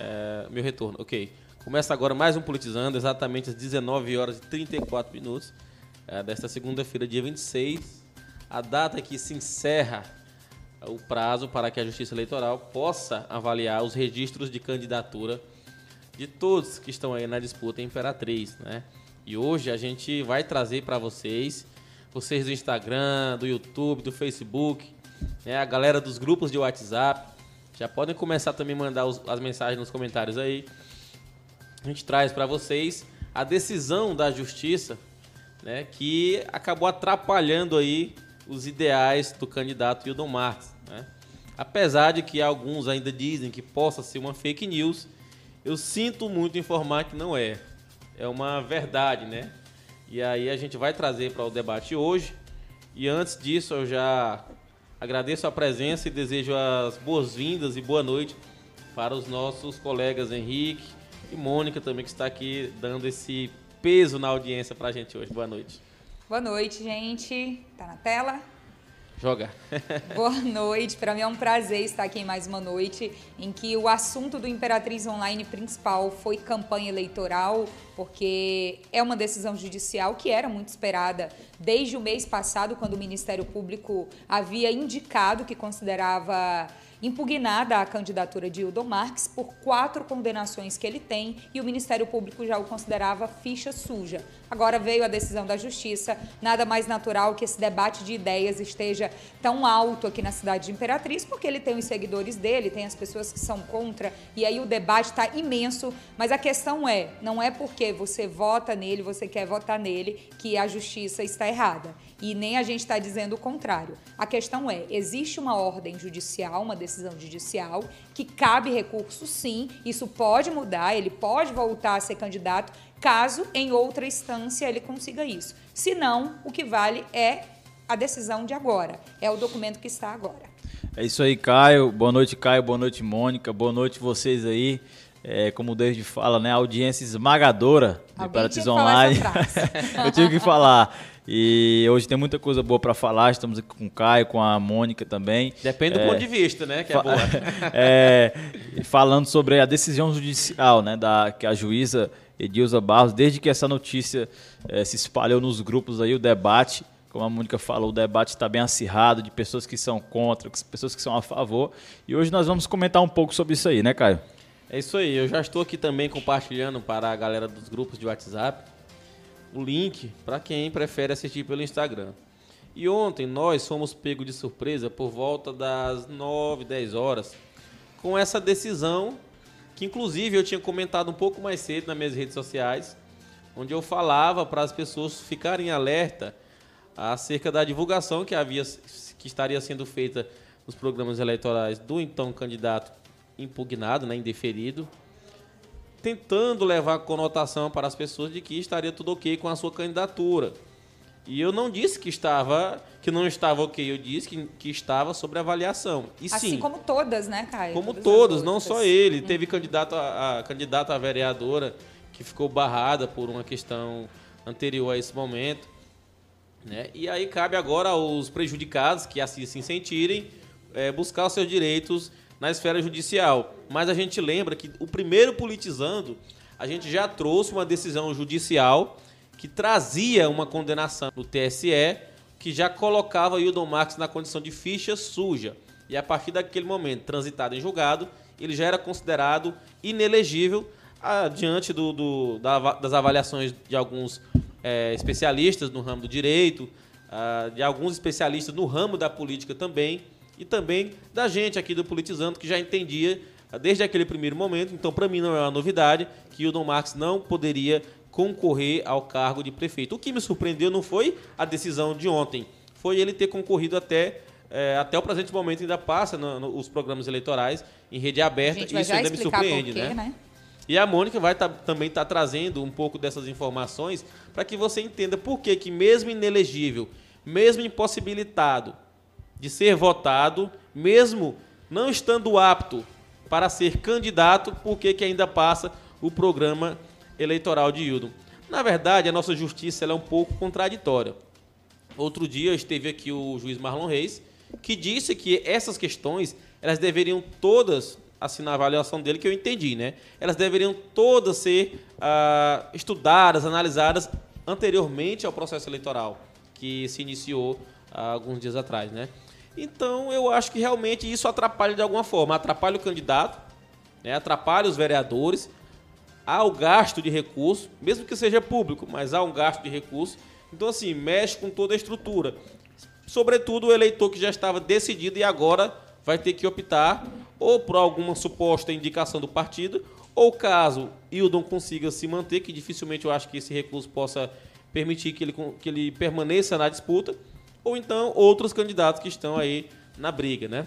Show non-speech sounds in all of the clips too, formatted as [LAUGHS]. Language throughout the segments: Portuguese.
É, meu retorno, ok. Começa agora mais um Politizando, exatamente às 19 horas e 34 minutos é, desta segunda-feira, dia 26. A data que se encerra o prazo para que a Justiça Eleitoral possa avaliar os registros de candidatura de todos que estão aí na disputa Imperatriz, né? E hoje a gente vai trazer para vocês, vocês do Instagram, do YouTube, do Facebook, né? a galera dos grupos de WhatsApp, já podem começar também a mandar os, as mensagens nos comentários aí. A gente traz para vocês a decisão da Justiça, né? Que acabou atrapalhando aí os ideais do candidato Hildon Marques. Né? Apesar de que alguns ainda dizem que possa ser uma fake news, eu sinto muito informar que não é. É uma verdade, né? E aí a gente vai trazer para o debate hoje. E antes disso, eu já agradeço a presença e desejo as boas-vindas e boa noite para os nossos colegas Henrique e Mônica também, que está aqui dando esse peso na audiência para a gente hoje. Boa noite. Boa noite, gente. Tá na tela? Joga. [LAUGHS] Boa noite. Para mim é um prazer estar aqui em mais uma noite em que o assunto do Imperatriz Online principal foi campanha eleitoral, porque é uma decisão judicial que era muito esperada desde o mês passado, quando o Ministério Público havia indicado que considerava impugnada a candidatura de Hildo Marques por quatro condenações que ele tem e o Ministério Público já o considerava ficha suja. Agora veio a decisão da Justiça, nada mais natural que esse debate de ideias esteja tão alto aqui na cidade de Imperatriz, porque ele tem os seguidores dele, tem as pessoas que são contra, e aí o debate está imenso. Mas a questão é: não é porque você vota nele, você quer votar nele, que a Justiça está errada. E nem a gente está dizendo o contrário. A questão é: existe uma ordem judicial, uma decisão judicial, que cabe recurso sim, isso pode mudar, ele pode voltar a ser candidato caso em outra instância ele consiga isso. Se não, o que vale é a decisão de agora, é o documento que está agora. É isso aí, Caio. Boa noite, Caio. Boa noite, Mônica. Boa noite vocês aí. É, como o David fala, né? Audiência esmagadora de Imperatriz Online. [LAUGHS] Eu tive que falar. E hoje tem muita coisa boa para falar. Estamos aqui com o Caio, com a Mônica também. Depende do é, ponto de vista, né? Que é boa. [LAUGHS] é, falando sobre a decisão judicial, né? Da, que a juíza Edilza Barros, desde que essa notícia eh, se espalhou nos grupos aí, o debate, como a Mônica falou, o debate está bem acirrado, de pessoas que são contra, pessoas que são a favor. E hoje nós vamos comentar um pouco sobre isso aí, né, Caio? É isso aí, eu já estou aqui também compartilhando para a galera dos grupos de WhatsApp link para quem prefere assistir pelo Instagram. E ontem nós fomos pegos de surpresa por volta das 9, 10 horas com essa decisão que inclusive eu tinha comentado um pouco mais cedo nas minhas redes sociais, onde eu falava para as pessoas ficarem alerta acerca da divulgação que havia que estaria sendo feita nos programas eleitorais do então candidato impugnado, né, indeferido, tentando levar conotação para as pessoas de que estaria tudo ok com a sua candidatura. E eu não disse que estava, que não estava ok, eu disse que, que estava sobre avaliação. E assim sim, como todas, né, Caio? Como todas todos, não só ele. Hum. Teve candidato a, a candidata a vereadora que ficou barrada por uma questão anterior a esse momento. Né? E aí cabe agora aos prejudicados que assim se sentirem é, buscar os seus direitos na esfera judicial. Mas a gente lembra que o primeiro politizando, a gente já trouxe uma decisão judicial que trazia uma condenação no TSE que já colocava o Hildon Marques na condição de ficha suja. E a partir daquele momento, transitado em julgado, ele já era considerado inelegível ah, diante do, do, da, das avaliações de alguns é, especialistas no ramo do direito, ah, de alguns especialistas no ramo da política também, e também da gente aqui do Politizando, que já entendia desde aquele primeiro momento. Então, para mim, não é uma novidade que o Hildon Marques não poderia concorrer ao cargo de prefeito. O que me surpreendeu não foi a decisão de ontem, foi ele ter concorrido até é, até o presente momento ainda passa no, no, programas eleitorais em rede aberta. Isso ainda me surpreende, quê, né? né? E a Mônica vai tá, também estar tá trazendo um pouco dessas informações para que você entenda por que, que mesmo inelegível, mesmo impossibilitado de ser votado, mesmo não estando apto para ser candidato, por que, ainda passa o programa eleitoral de Hildon. Na verdade, a nossa justiça é um pouco contraditória. Outro dia esteve aqui o juiz Marlon Reis, que disse que essas questões elas deveriam todas assim na avaliação dele que eu entendi, né? Elas deveriam todas ser ah, estudadas, analisadas anteriormente ao processo eleitoral que se iniciou há alguns dias atrás, né? Então eu acho que realmente isso atrapalha de alguma forma, atrapalha o candidato, né? atrapalha os vereadores, há o gasto de recursos, mesmo que seja público, mas há um gasto de recursos. Então assim mexe com toda a estrutura, sobretudo o eleitor que já estava decidido e agora vai ter que optar ou por alguma suposta indicação do partido, ou caso Hildon consiga se manter, que dificilmente eu acho que esse recurso possa permitir que ele, que ele permaneça na disputa, ou então outros candidatos que estão aí na briga, né?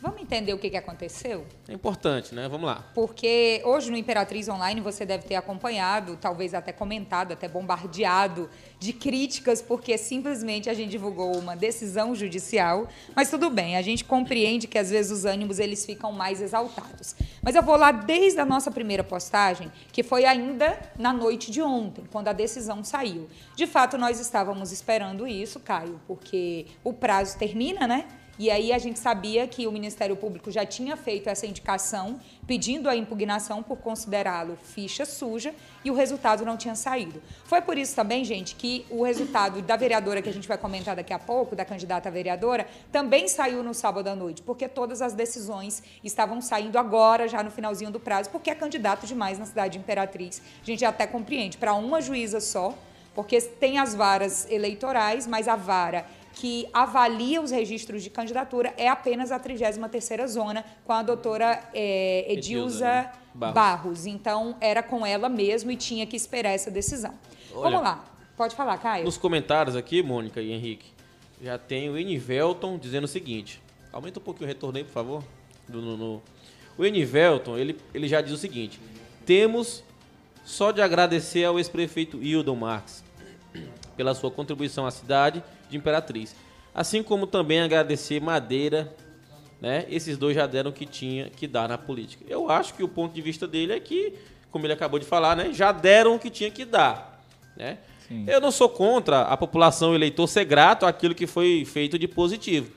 Vamos entender o que, que aconteceu? É importante, né? Vamos lá. Porque hoje no Imperatriz Online você deve ter acompanhado, talvez até comentado, até bombardeado de críticas, porque simplesmente a gente divulgou uma decisão judicial. Mas tudo bem, a gente compreende que às vezes os ânimos eles ficam mais exaltados. Mas eu vou lá desde a nossa primeira postagem, que foi ainda na noite de ontem, quando a decisão saiu. De fato, nós estávamos esperando isso, Caio, porque o prazo termina, né? E aí a gente sabia que o Ministério Público já tinha feito essa indicação, pedindo a impugnação por considerá-lo ficha suja, e o resultado não tinha saído. Foi por isso também, gente, que o resultado da vereadora que a gente vai comentar daqui a pouco, da candidata vereadora, também saiu no sábado à noite, porque todas as decisões estavam saindo agora, já no finalzinho do prazo, porque é candidato demais na cidade de Imperatriz. A gente até compreende, para uma juíza só, porque tem as varas eleitorais, mas a vara que avalia os registros de candidatura é apenas a 33ª zona com a doutora é, Edilza, Edilza Barros. Barros. Então, era com ela mesmo e tinha que esperar essa decisão. Olha, Vamos lá. Pode falar, Caio. Nos comentários aqui, Mônica e Henrique, já tem o Enivelton dizendo o seguinte. Aumenta um pouquinho o retorno aí, por favor. Do, no, no. O Enivelton, ele, ele já diz o seguinte. Temos só de agradecer ao ex-prefeito Hildon Marques pela sua contribuição à cidade de Imperatriz. Assim como também agradecer Madeira, né? Esses dois já deram o que tinha que dar na política. Eu acho que o ponto de vista dele é que, como ele acabou de falar, né? Já deram o que tinha que dar, né? Sim. Eu não sou contra a população eleitor ser grato àquilo que foi feito de positivo.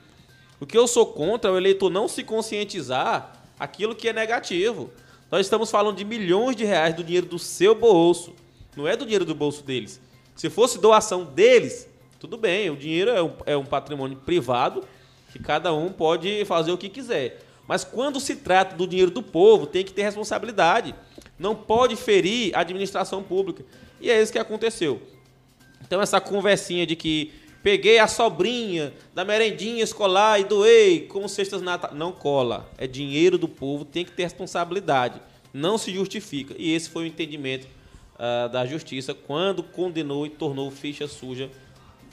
O que eu sou contra é o eleitor não se conscientizar aquilo que é negativo. Nós estamos falando de milhões de reais do dinheiro do seu bolso, não é do dinheiro do bolso deles. Se fosse doação deles, tudo bem, o dinheiro é um, é um patrimônio privado que cada um pode fazer o que quiser. Mas quando se trata do dinheiro do povo, tem que ter responsabilidade. Não pode ferir a administração pública. E é isso que aconteceu. Então, essa conversinha de que peguei a sobrinha da merendinha escolar e doei como cestas natal. Não cola. É dinheiro do povo, tem que ter responsabilidade. Não se justifica. E esse foi o entendimento uh, da justiça quando condenou e tornou ficha suja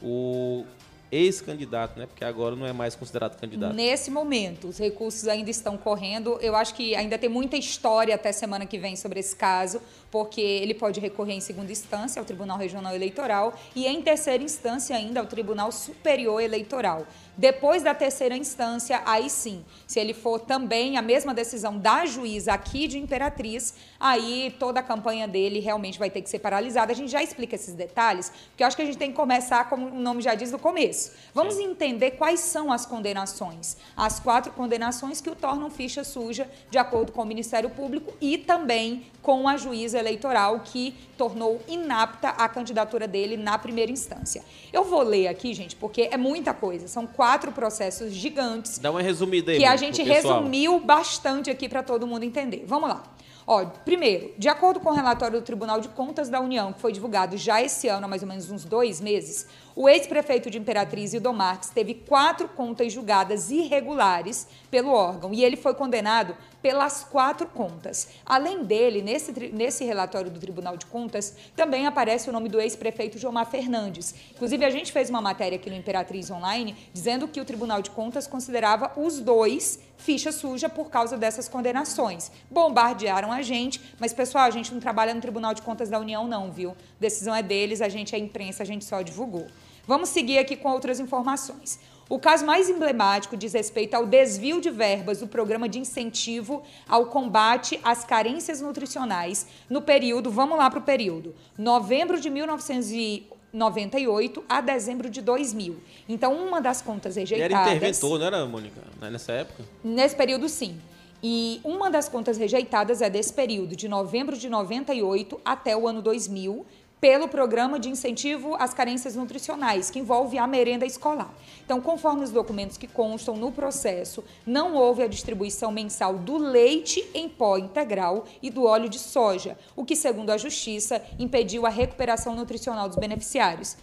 o ex-candidato, né? Porque agora não é mais considerado candidato. Nesse momento, os recursos ainda estão correndo. Eu acho que ainda tem muita história até semana que vem sobre esse caso, porque ele pode recorrer em segunda instância ao Tribunal Regional Eleitoral e em terceira instância ainda ao Tribunal Superior Eleitoral. Depois da terceira instância, aí sim, se ele for também a mesma decisão da juíza aqui de Imperatriz, aí toda a campanha dele realmente vai ter que ser paralisada. A gente já explica esses detalhes, porque eu acho que a gente tem que começar, como o nome já diz, do começo. Vamos sim. entender quais são as condenações. As quatro condenações que o tornam ficha suja, de acordo com o Ministério Público e também com a juíza eleitoral que tornou inapta a candidatura dele na primeira instância. Eu vou ler aqui, gente, porque é muita coisa. São quatro processos gigantes. Dá uma resumida aí. Que a gente resumiu bastante aqui para todo mundo entender. Vamos lá. Ó, primeiro, de acordo com o relatório do Tribunal de Contas da União, que foi divulgado já esse ano, há mais ou menos uns dois meses, o ex-prefeito de Imperatriz, Ido Marques, teve quatro contas julgadas irregulares pelo órgão e ele foi condenado pelas quatro contas. Além dele, nesse, nesse relatório do Tribunal de Contas, também aparece o nome do ex-prefeito Jomar Fernandes. Inclusive, a gente fez uma matéria aqui no Imperatriz Online dizendo que o Tribunal de Contas considerava os dois ficha suja por causa dessas condenações. Bombardearam a gente, mas, pessoal, a gente não trabalha no Tribunal de Contas da União, não, viu? Decisão é deles, a gente é imprensa, a gente só divulgou. Vamos seguir aqui com outras informações. O caso mais emblemático diz respeito ao desvio de verbas do programa de incentivo ao combate às carências nutricionais no período, vamos lá para o período, novembro de 1998 a dezembro de 2000. Então, uma das contas rejeitadas... E era interventor, não era, Mônica, nessa época? Nesse período, sim. E uma das contas rejeitadas é desse período, de novembro de 98 até o ano 2000, pelo programa de incentivo às carências nutricionais, que envolve a merenda escolar. Então, conforme os documentos que constam no processo, não houve a distribuição mensal do leite em pó integral e do óleo de soja, o que, segundo a Justiça, impediu a recuperação nutricional dos beneficiários.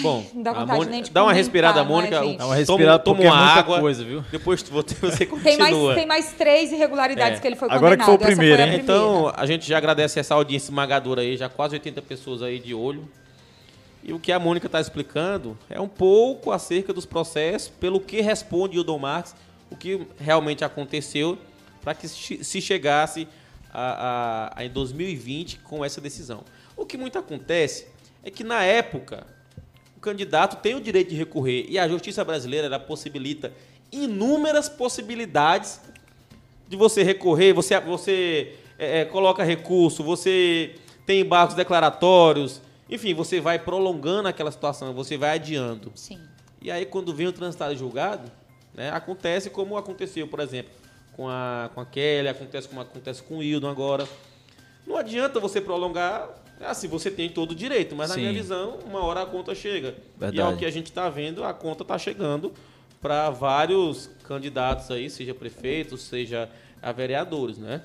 Bom, Não dá a vontade Mônica- nem de dá uma respirada, né, Mônica. gente? Dá uma respirada toma, toma é uma muita água. coisa, viu? Depois tu- [LAUGHS] você continua. Tem mais, tem mais três irregularidades É. que ele foi Agora que condenado. foi o primeiro, a hein? Então, a gente já agradece essa audiência esmagadora aí, já quase 80 pessoas aí de olho. E o que a Mônica está explicando é um pouco acerca dos processos, pelo que responde o Dom Marques, o que realmente aconteceu, para que se se chegasse a, a- a- em 2020 com essa decisão. O que muito acontece é que, na época, candidato tem o direito de recorrer e a justiça brasileira ela possibilita inúmeras possibilidades de você recorrer, você, você é, é, coloca recurso, você tem embargos declaratórios, enfim, você vai prolongando aquela situação, você vai adiando. Sim. E aí, quando vem o transitado julgado, né, acontece como aconteceu, por exemplo, com a, com a Kelly, acontece como acontece com o Hildon agora. Não adianta você prolongar, assim, você tem todo o direito, mas na Sim. minha visão, uma hora a conta chega. E é Verdade. o que a gente está vendo, a conta está chegando para vários candidatos aí, seja prefeitos, seja a vereadores, né?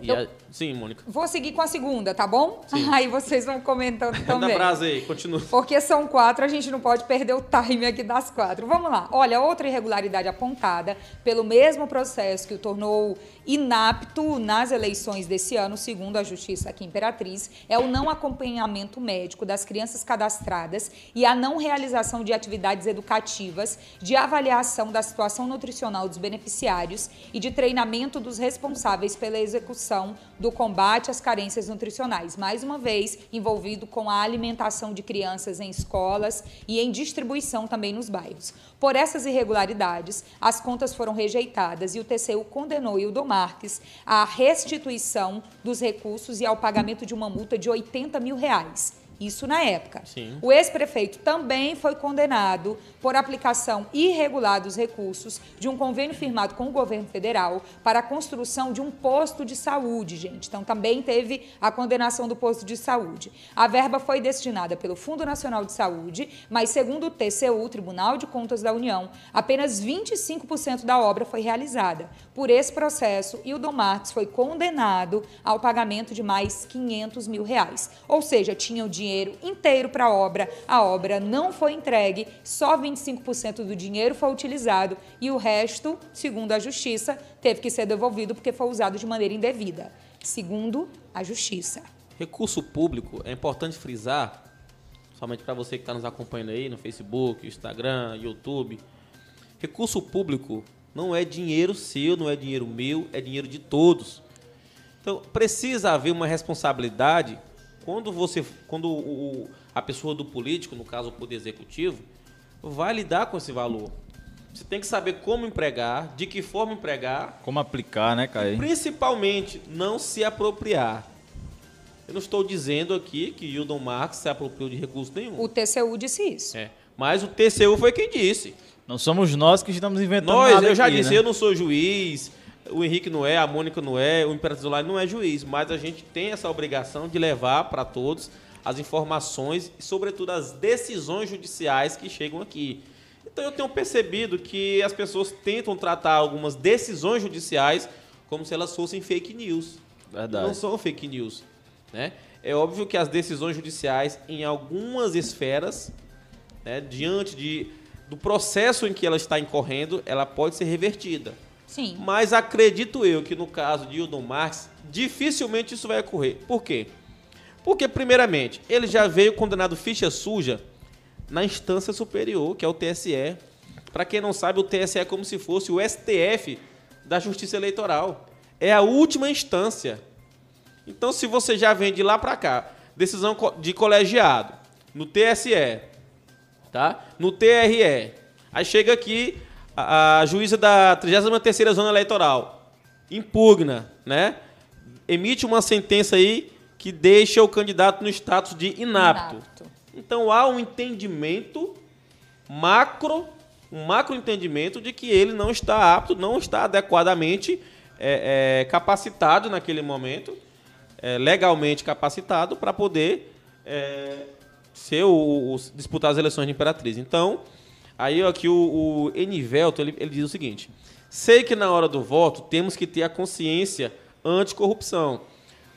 E Eu- a- Sim, Mônica. Vou seguir com a segunda, tá bom? Sim. [LAUGHS] Aí vocês vão comentando [LAUGHS] também. brasa aí, continua. Porque são quatro, a gente não pode perder o time aqui das quatro. Vamos lá. Olha, outra irregularidade apontada pelo mesmo processo que o tornou inapto nas eleições desse ano, segundo a Justiça aqui em Imperatriz, é o não acompanhamento médico das crianças cadastradas e a não realização de atividades educativas, de avaliação da situação nutricional dos beneficiários e de treinamento dos responsáveis pela execução do combate às carências nutricionais. Mais uma vez, envolvido com a alimentação de crianças em escolas e em distribuição também nos bairros. Por essas irregularidades, as contas foram rejeitadas e o TCU condenou Hildo Marques à restituição dos recursos e ao pagamento de uma multa de 80 mil reais. Isso na época. Sim. O ex-prefeito também foi condenado por aplicação irregular dos recursos de um convênio firmado com o governo federal para a construção de um posto de saúde, gente. Então também teve a condenação do posto de saúde. A verba foi destinada pelo Fundo Nacional de Saúde, mas segundo o TCU, Tribunal de Contas da União, apenas 25% da obra foi realizada. Por esse processo, Hildon Marques foi condenado ao pagamento de mais 500 mil reais. Ou seja, tinha o dinheiro inteiro para a obra, a obra não foi entregue, só 25% do dinheiro foi utilizado e o resto, segundo a Justiça, teve que ser devolvido porque foi usado de maneira indevida. Segundo a Justiça. Recurso público, é importante frisar, somente para você que está nos acompanhando aí no Facebook, Instagram, YouTube. Recurso público não é dinheiro seu, não é dinheiro meu, é dinheiro de todos. Então, precisa haver uma responsabilidade quando você, quando o, a pessoa do político, no caso o poder executivo, vai lidar com esse valor. Você tem que saber como empregar, de que forma empregar, Como aplicar, né, Caio? Principalmente, não se apropriar. Eu não estou dizendo aqui que Hildon Marx se apropriou de recurso nenhum. O TCU disse isso. É. Mas o TCU foi quem disse. Não somos nós que estamos inventando Nós, nada eu já aqui, disse, né? eu não sou juiz, o Henrique não é, a Mônica não é, o Imperatriz Online não é juiz, mas a gente tem essa obrigação de levar para todos as informações e, sobretudo, as decisões judiciais que chegam aqui. Então, eu tenho percebido que as pessoas tentam tratar algumas decisões judiciais como se elas fossem fake news. Verdade. Não são fake news. Né? É óbvio que as decisões judiciais, em algumas esferas, né, diante de, do processo em que ela está incorrendo, ela pode ser revertida. Sim. Mas acredito eu que no caso de Hildon Marx, dificilmente isso vai ocorrer. Por quê? Porque, primeiramente, ele já veio condenado ficha suja na instância superior, que é o TSE. Para quem não sabe, o TSE é como se fosse o STF da Justiça Eleitoral. É a última instância. Então, se você já vem de lá para cá, decisão de colegiado, no TSE, tá? No TRE. Aí chega aqui a, a juíza da 33ª Zona Eleitoral, impugna, né? Emite uma sentença aí que deixa o candidato no status de inapto. Inapto. Então há um entendimento macro um macro entendimento de que ele não está apto, não está adequadamente é, é, capacitado naquele momento, é, legalmente capacitado para poder é, ser o, o, disputar as eleições de Imperatriz. Então, aí aqui o, o Enivelto, ele, ele diz o seguinte, sei que na hora do voto temos que ter a consciência anticorrupção,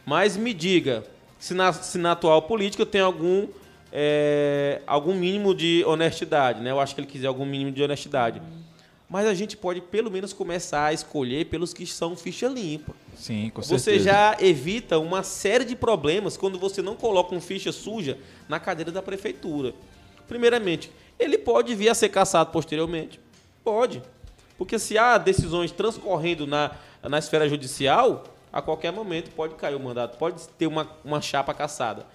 mas me diga se na, se na atual política tem algum é, algum mínimo de honestidade, né? Eu acho que ele quiser algum mínimo de honestidade. Mas a gente pode pelo menos começar a escolher pelos que são ficha limpa. Sim, com certeza. Você já evita uma série de problemas quando você não coloca um ficha suja na cadeira da prefeitura. Primeiramente, ele pode vir a ser caçado posteriormente. Pode. Porque se há decisões transcorrendo na, na esfera judicial, a qualquer momento pode cair o mandato, pode ter uma, uma chapa caçada.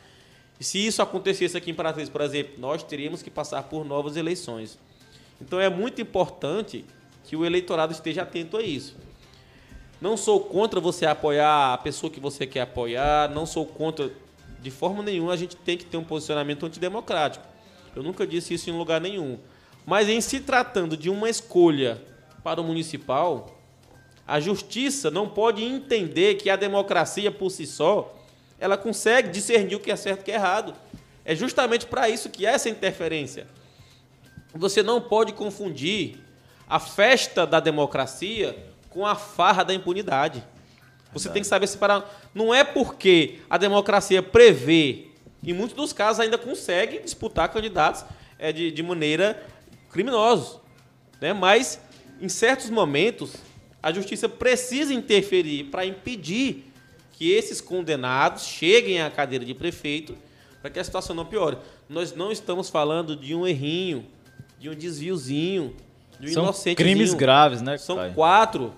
E se isso acontecesse aqui em Imperatriz, por exemplo, nós teríamos que passar por novas eleições. Então é muito importante que o eleitorado esteja atento a isso. Não sou contra você apoiar a pessoa que você quer apoiar, não sou contra de forma nenhuma a gente tem que ter um posicionamento antidemocrático. Eu nunca disse isso em lugar nenhum. Mas em se tratando de uma escolha para o municipal, a justiça não pode entender que a democracia por si só ela consegue discernir o que é certo e o que é errado. É justamente para isso que há essa interferência. Você não pode confundir a festa da democracia com a farra da impunidade. Você tem que saber separar. Não é porque a democracia prevê, em muitos dos casos ainda consegue disputar candidatos é, de, de maneira criminosa. Né? Mas, em certos momentos, a justiça precisa interferir para impedir que esses condenados cheguem à cadeira de prefeito para que a situação não piore. Nós não estamos falando de um errinho, de um desviozinho, de um São crimes graves, né? São quatro.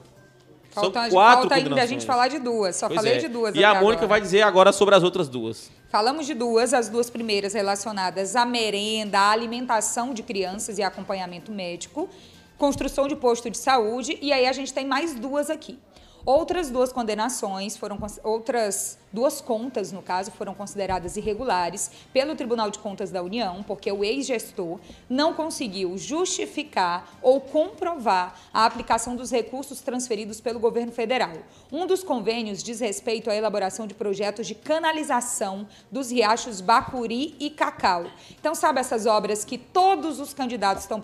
Falta, São quatro falta ainda a gente falar de duas. Só pois falei é. de duas. E a Mônica agora. vai dizer agora sobre as outras duas. Falamos de duas, as duas primeiras relacionadas à merenda, à alimentação de crianças e acompanhamento médico, construção de posto de saúde, e aí a gente tem mais duas aqui. Outras duas condenações foram outras duas contas, no caso, foram consideradas irregulares pelo Tribunal de Contas da União, porque o ex-gestor não conseguiu justificar ou comprovar a aplicação dos recursos transferidos pelo governo federal. Um dos convênios diz respeito à elaboração de projetos de canalização dos riachos Bacuri e Cacau. Então, sabe essas obras que todos os candidatos estão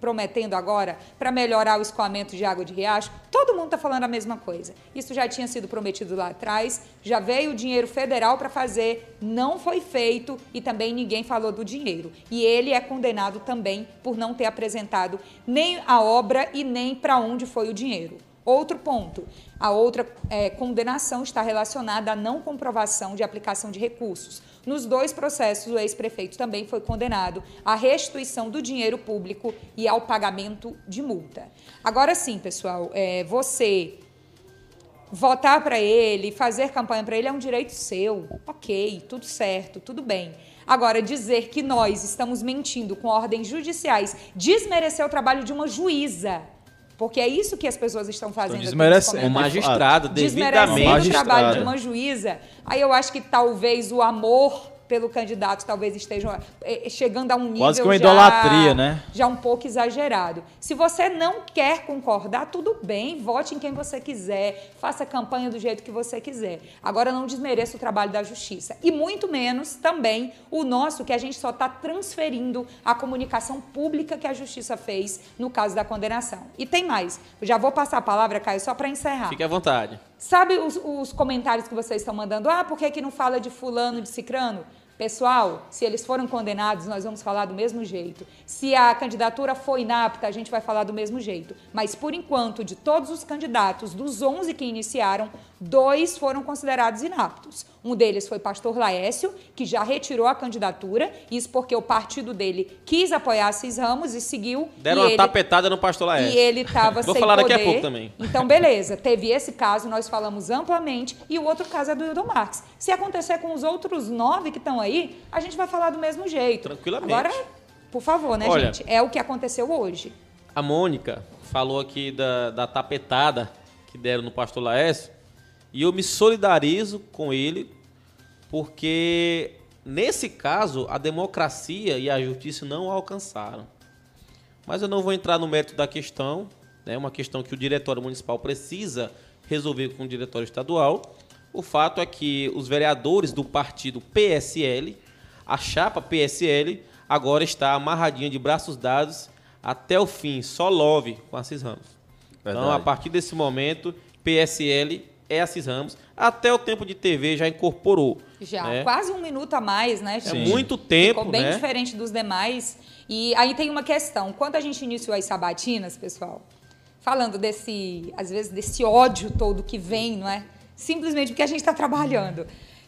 prometendo agora para melhorar o escoamento de água de riacho? Todo mundo está falando a mesma coisa. Isso já tinha sido prometido lá atrás, já veio o dinheiro federal para fazer, não foi feito e também ninguém falou do dinheiro. E ele é condenado também por não ter apresentado nem a obra e nem para onde foi o dinheiro. Outro ponto, a outra é, condenação está relacionada à não comprovação de aplicação de recursos. Nos dois processos, o ex-prefeito também foi condenado à restituição do dinheiro público e ao pagamento de multa. Agora sim, pessoal, é, você votar para ele, fazer campanha para ele é um direito seu. Ok, tudo certo, tudo bem. Agora, dizer que nós estamos mentindo com ordens judiciais, desmerecer o trabalho de uma juíza. Porque é isso que as pessoas estão fazendo. Estão desmerecendo. Um magistrado, devidamente. Desmerecendo o trabalho de uma juíza. Aí eu acho que talvez o amor pelo candidato talvez estejam eh, chegando a um nível Quase que uma idolatria, já, né? já um pouco exagerado. Se você não quer concordar, tudo bem, vote em quem você quiser, faça a campanha do jeito que você quiser. Agora não desmereça o trabalho da justiça. E muito menos também o nosso, que a gente só está transferindo a comunicação pública que a justiça fez no caso da condenação. E tem mais. Eu já vou passar a palavra, Caio, só para encerrar. Fique à vontade. Sabe os, os, comentários que vocês estão mandando? Ah, por que, que não fala de fulano, de cicrano? Pessoal, se eles foram condenados, nós vamos falar do mesmo jeito. Se a candidatura foi inapta, a gente vai falar do mesmo jeito. Mas, por enquanto, de todos os candidatos, dos 11 que iniciaram, dois foram considerados inaptos. Um deles foi pastor Laécio, que já retirou a candidatura, isso porque o partido dele quis apoiar Assis Ramos e seguiu. Deram e uma ele, tapetada no pastor Laécio. E ele estava sem Vou falar poder. daqui a pouco também. Então, beleza, teve esse caso, nós falamos amplamente, e o outro caso é do Hildo Marques. Se acontecer com os outros nove que estão aí, a gente vai falar do mesmo jeito. Tranquilamente. Agora, por favor, né, Olha, gente? É o que aconteceu hoje. A Mônica falou aqui da, da tapetada que deram no pastor Laércio, e eu me solidarizo com ele porque nesse caso a democracia e a justiça não alcançaram. Mas eu não vou entrar no mérito da questão, né? uma questão que o diretório municipal precisa resolver com o diretório estadual. O fato é que os vereadores do partido PSL, a chapa PSL, agora está amarradinha de braços dados até o fim, só love com Assis Ramos. Verdade. Então, a partir desse momento, PSL é Assis Ramos. Até o tempo de TV já incorporou. Já, né? quase um minuto a mais, né? É muito tempo, Ficou bem né? diferente dos demais. E aí tem uma questão. Quando a gente iniciou as sabatinas, pessoal, falando desse, às vezes, desse ódio todo que vem, não é? Simplesmente porque a gente está trabalhando.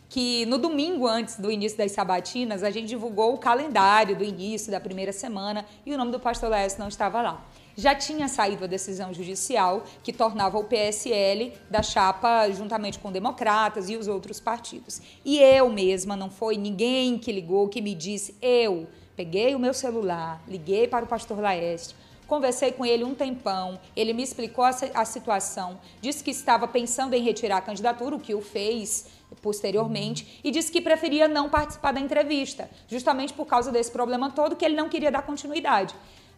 Que no domingo antes do início das sabatinas, a gente divulgou o calendário do início da primeira semana e o nome do pastor Léo não estava lá já tinha saído a decisão judicial que tornava o PSL da chapa juntamente com democratas e os outros partidos. E eu mesma, não foi ninguém que ligou, que me disse, eu peguei o meu celular, liguei para o pastor Laeste, Conversei com ele um tempão, ele me explicou a, situação, disse que estava pensando em retirar a candidatura, o que o fez posteriormente, e disse que preferia não participar da entrevista, justamente por causa desse problema todo, que ele não queria dar continuidade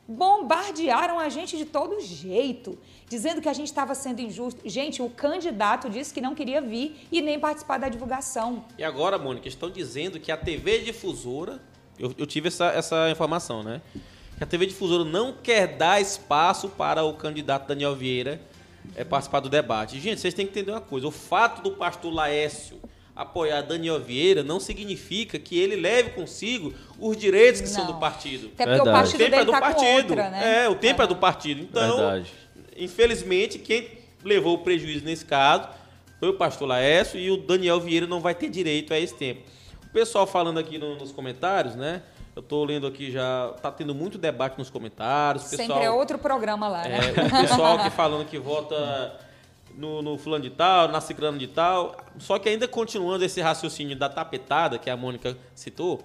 bombardearam a gente de todo jeito, dizendo que a gente estava sendo injusto. Gente, o candidato disse que não queria vir e nem participar da divulgação. E agora, Mônica, estão dizendo que a TV difusora, eu, eu tive essa, essa informação, né? Que a TV difusora não quer dar espaço para o candidato Daniel Vieira é, participar do debate. Gente, vocês têm que entender uma coisa: o fato do pastor Laércio apoiar Daniel Vieira não significa que ele leve consigo os direitos que não. são do partido. Até porque Verdade. o partido o tempo é do tá partido. Outra, né? É, o tempo é do partido. Então, Verdade. infelizmente, quem levou o prejuízo nesse caso foi o pastor Laércio e o Daniel Vieira não vai ter direito a esse tempo. O pessoal falando aqui no, nos comentários, né? Eu estou lendo aqui já, tá tendo muito debate nos comentários. Pessoal, Sempre é outro programa lá, né? É, o pessoal [LAUGHS] aqui falando que vota no, no fulano de tal, na ciclano de tal. Só que ainda continuando esse raciocínio da tapetada, que a Mônica citou,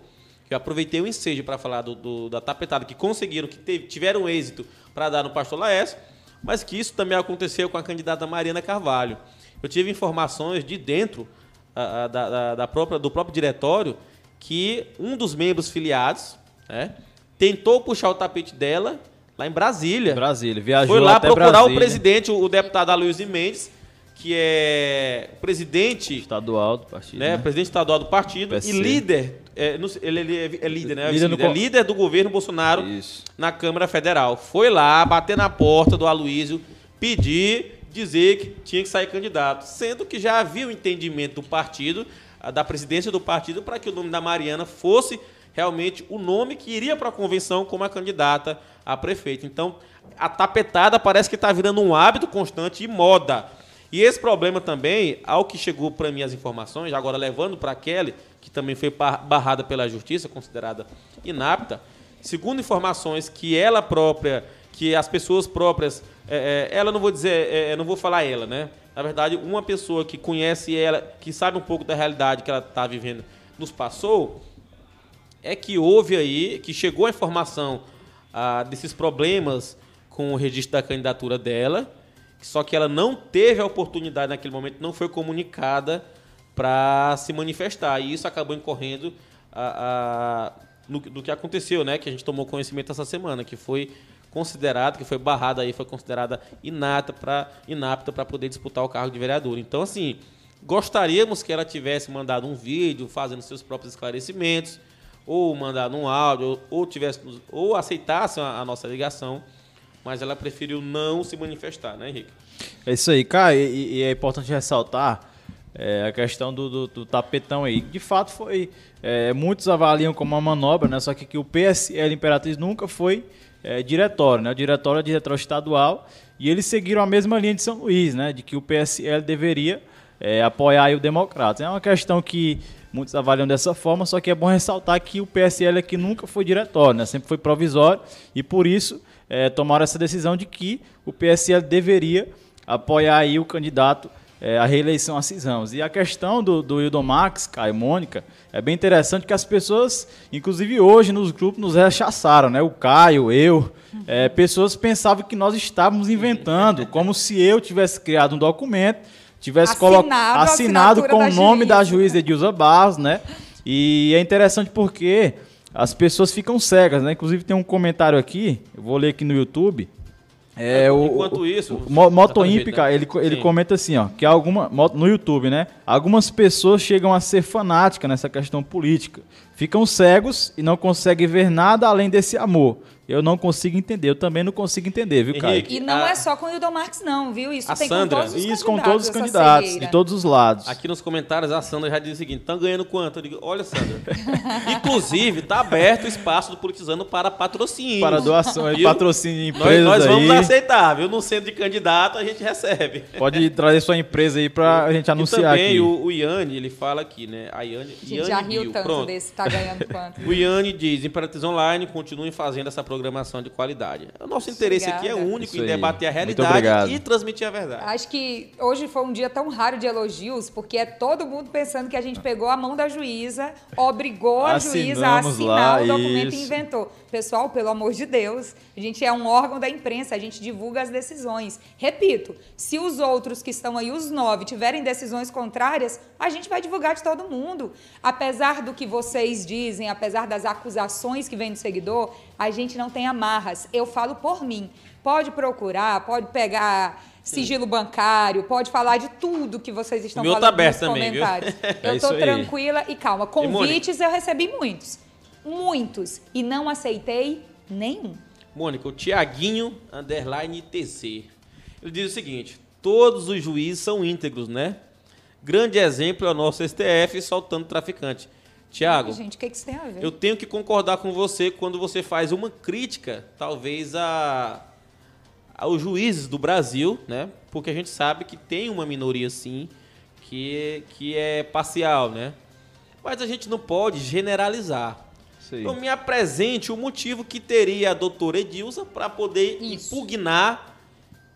eu aproveitei o ensejo para falar do, do, da tapetada, que conseguiram, que teve, tiveram êxito para dar no Pastor Laércio, mas que isso também aconteceu com a candidata Mariana Carvalho. Eu tive informações de dentro a, a, da, da, própria, do próprio diretório que um dos membros filiados né, tentou puxar o tapete dela lá em Brasília. Brasília, viajou Foi lá procurar Brasília. o presidente, o deputado Aloysio Mendes, que é presidente estadual do partido, né, né? presidente estadual do partido PSC. e líder, é, ele, ele, é líder, né? Líder, líder, líder do governo Bolsonaro Isso. na Câmara Federal. Foi lá bater na porta do Aloysio, pedir, dizer que tinha que sair candidato, sendo que já havia o entendimento do partido, da presidência do partido, para que o nome da Mariana fosse realmente o nome que iria para a convenção como a candidata a prefeito. Então, a tapetada parece que está virando um hábito constante e moda. E esse problema também, ao que chegou para mim as informações, agora levando para Kelly, que também foi barrada pela justiça, considerada inapta, segundo informações que ela própria, que as pessoas próprias, é, é, ela não vou dizer, é, é não vou falar ela, né? Na verdade, uma pessoa que conhece ela, que sabe um pouco da realidade que ela está vivendo, nos passou, é que houve aí, que chegou a informação ah, desses problemas com o registro da candidatura dela, só que ela não teve a oportunidade naquele momento, não foi comunicada para se manifestar. E isso acabou incorrendo no, do que aconteceu, né? Que a gente tomou conhecimento essa semana, que foi considerada, que foi barrada aí, foi considerada inata para inapta para poder disputar o cargo de vereador. Então, assim, gostaríamos que ela tivesse mandado um vídeo fazendo seus próprios esclarecimentos ou mandar um áudio, ou, tivesse, ou aceitasse a, a, nossa ligação, mas ela preferiu não se manifestar, né, Henrique? É isso aí, cara, e, e é importante ressaltar é, a questão do, do, do, tapetão aí. De fato, foi. É, muitos avaliam como uma manobra, né? Só que, que o PSL Imperatriz nunca foi é, diretório, né? O diretório é diretório estadual e eles seguiram a mesma linha de São Luís, né? De que o PSL deveria é, apoiar o Democratas. É uma questão que muitos avaliam dessa forma, só que é bom ressaltar que o PSL aqui nunca foi diretório, né? sempre foi provisório, e por isso é, tomaram essa decisão de que o PSL deveria apoiar aí o candidato é, à reeleição a Cisamos. E a questão do, do Hildo Max, Caio Mônica, é bem interessante que as pessoas, inclusive hoje nos grupos, nos rechaçaram, né? O Caio, eu, é, pessoas pensavam que nós estávamos inventando, como se eu tivesse criado um documento tivesse assinado, assinado com o nome juíza. da juíza Edilza Barros, né? E é interessante porque as pessoas ficam cegas, né? Inclusive tem um comentário aqui, eu vou ler aqui no YouTube. É, o, Enquanto isso, o, Moto tá jeito, Ímpica, né? ele, ele Sim. comenta assim, ó, que alguma no YouTube, né? Algumas pessoas chegam a ser fanáticas nessa questão política. Ficam cegos e não conseguem ver nada além desse amor. Eu não consigo entender, eu também não consigo entender, viu, Caio? E não A- é só com o Hildon Marques, não, viu? Isso A tem Sandra, com todos os Isso com todos os candidatos, cegueira. de todos os lados. Aqui nos comentários a Sandra já disse o seguinte: estão ganhando quanto? Eu digo, olha, Sandra. [LAUGHS] Inclusive, tá aberto o espaço do Politizando para patrocínio. Para doação, Viu? patrocínio de Nós, empresas nós vamos aí. aceitar, viu? No centro de candidato a gente recebe. Pode trazer sua empresa aí pra [LAUGHS] gente E anunciar também aqui. o, o Iane, ele fala aqui, né? A Iane, A gente Iane já riu Bill, tanto pronto. desse, tá ganhando quanto. O Iane diz, Imperatriz Online, continuem fazendo essa programação de qualidade. O nosso interesse aqui é Obrigada. único Isso em aí. debater a realidade e transmitir a verdade. Acho que hoje foi um dia tão raro de elogios, porque é todo mundo pensando que a gente pegou a mão da juíza, obrigou a juíza a assinar lá, o documento e isso. inventou. Pessoal, pelo amor de Deus, a gente é um órgão da imprensa, a gente divulga as decisões. Repito, se os outros que estão aí, os nove, tiverem decisões contrárias, a gente vai divulgar de todo mundo. Apesar do que vocês dizem, apesar das acusações que vêm do seguidor, a gente não tem amarras. Eu falo por mim. Pode procurar, pode pegar sigilo bancário, pode falar de tudo que vocês estão O meu tá falando aberto nos também, viu? comentários. [LAUGHS] É Eu tô aí. tranquila e calma. Convites eu recebi muitos. Muitos. E não aceitei nenhum. Mônica, o Tiaguinho, underline TC. Ele diz o seguinte, todos os juízes são íntegros, né? Grande exemplo é o nosso STF soltando traficante. Tiago, Gente, o que, que isso tem a ver? eu tenho que concordar com você quando você faz uma crítica, talvez, a, aos juízes do Brasil, né? Porque a gente sabe que tem uma minoria, sim, que, que é parcial, né? Mas a gente não pode generalizar. Aí. Então me apresente o motivo que teria a doutora Edilza para poder Isso. impugnar,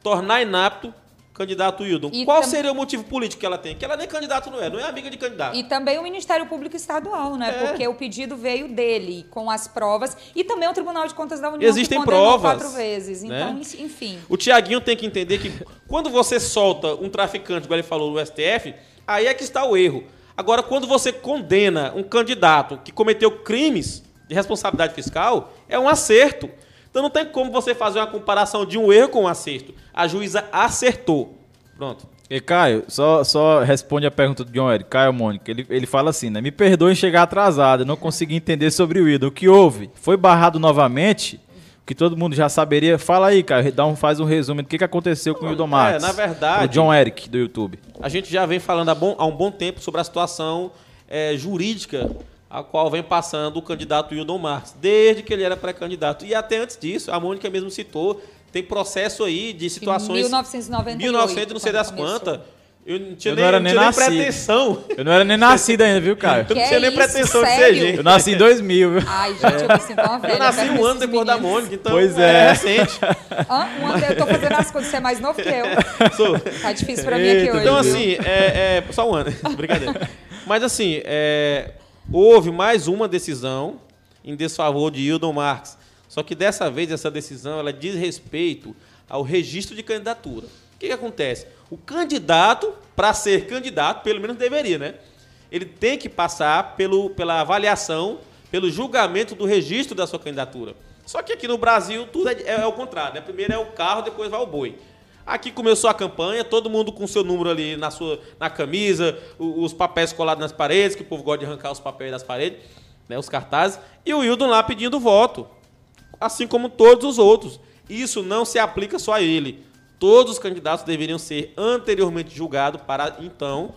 tornar inapto o candidato Wildon. E Qual tam- seria o motivo político que ela tem? Que ela nem candidato não é, não é amiga de candidato. E também o Ministério Público Estadual, né? É. Porque o pedido veio dele, com as provas. E também o Tribunal de Contas da União Existem que provas, quatro vezes. né? Então, enfim. O Tiaguinho tem que entender que quando você solta um traficante, como ele falou no STF, aí é que está o erro. Agora, quando você condena um candidato que cometeu crimes de responsabilidade fiscal, é um acerto. Então não tem como você fazer uma comparação de um erro com um acerto. A juíza acertou. Pronto. E Caio, só, só responde a pergunta do John Eric. Caio Mônica, ele, ele fala assim, né? Me perdoe chegar atrasado, não consegui entender sobre o ídolo. O que houve? Foi barrado novamente? O que todo mundo já saberia. Fala aí, Caio, dá um, faz um resumo do que, que aconteceu com o Hildon É, Marques. na verdade- O John Eric, do YouTube. A gente já vem falando há, bom- há um bom tempo sobre a situação eh, jurídica a qual vem passando o candidato Wildon Marques, desde que ele era pré-candidato. E até antes disso, a Mônica mesmo citou, tem processo aí de situações... 1998, 1900 não sei das quantas. Eu não tinha Eu nem, não era nem tinha nem nascido. pretensão. Eu não era nem nascido ainda, viu, Caio? Eu não tinha nem isso, pretensão de ser sério? gente. Eu nasci em 2000, viu? Ai, gente, eu me sinto uma velha. Eu nasci um ano depois da meninos. Mônica, então Pois é, é. recente. [LAUGHS] Um ano, eu tô fazendo as coisas, você é mais novo que eu. Sou. Tá difícil pra mim aqui Eita, hoje. Então, viu? assim, é, é- Só um ano. [LAUGHS] Brincadeira. Mas, assim, é, houve mais uma decisão em desfavor de Hildon Marques. Só que dessa vez, essa decisão ela diz respeito ao registro de candidatura. O que, que acontece? O candidato, para ser candidato, pelo menos deveria, né? Ele tem que passar pelo, pela avaliação, pelo julgamento do registro da sua candidatura. Só que aqui no Brasil tudo é, é o contrário, né? Primeiro é o carro, depois vai o boi. Aqui começou a campanha, todo mundo com seu número ali na sua na camisa, os papéis colados nas paredes, que o povo gosta de arrancar os papéis das paredes, né, os cartazes, e o Hildon lá pedindo voto, assim como todos os outros. Isso não se aplica só a ele. Todos os candidatos deveriam ser anteriormente julgados para então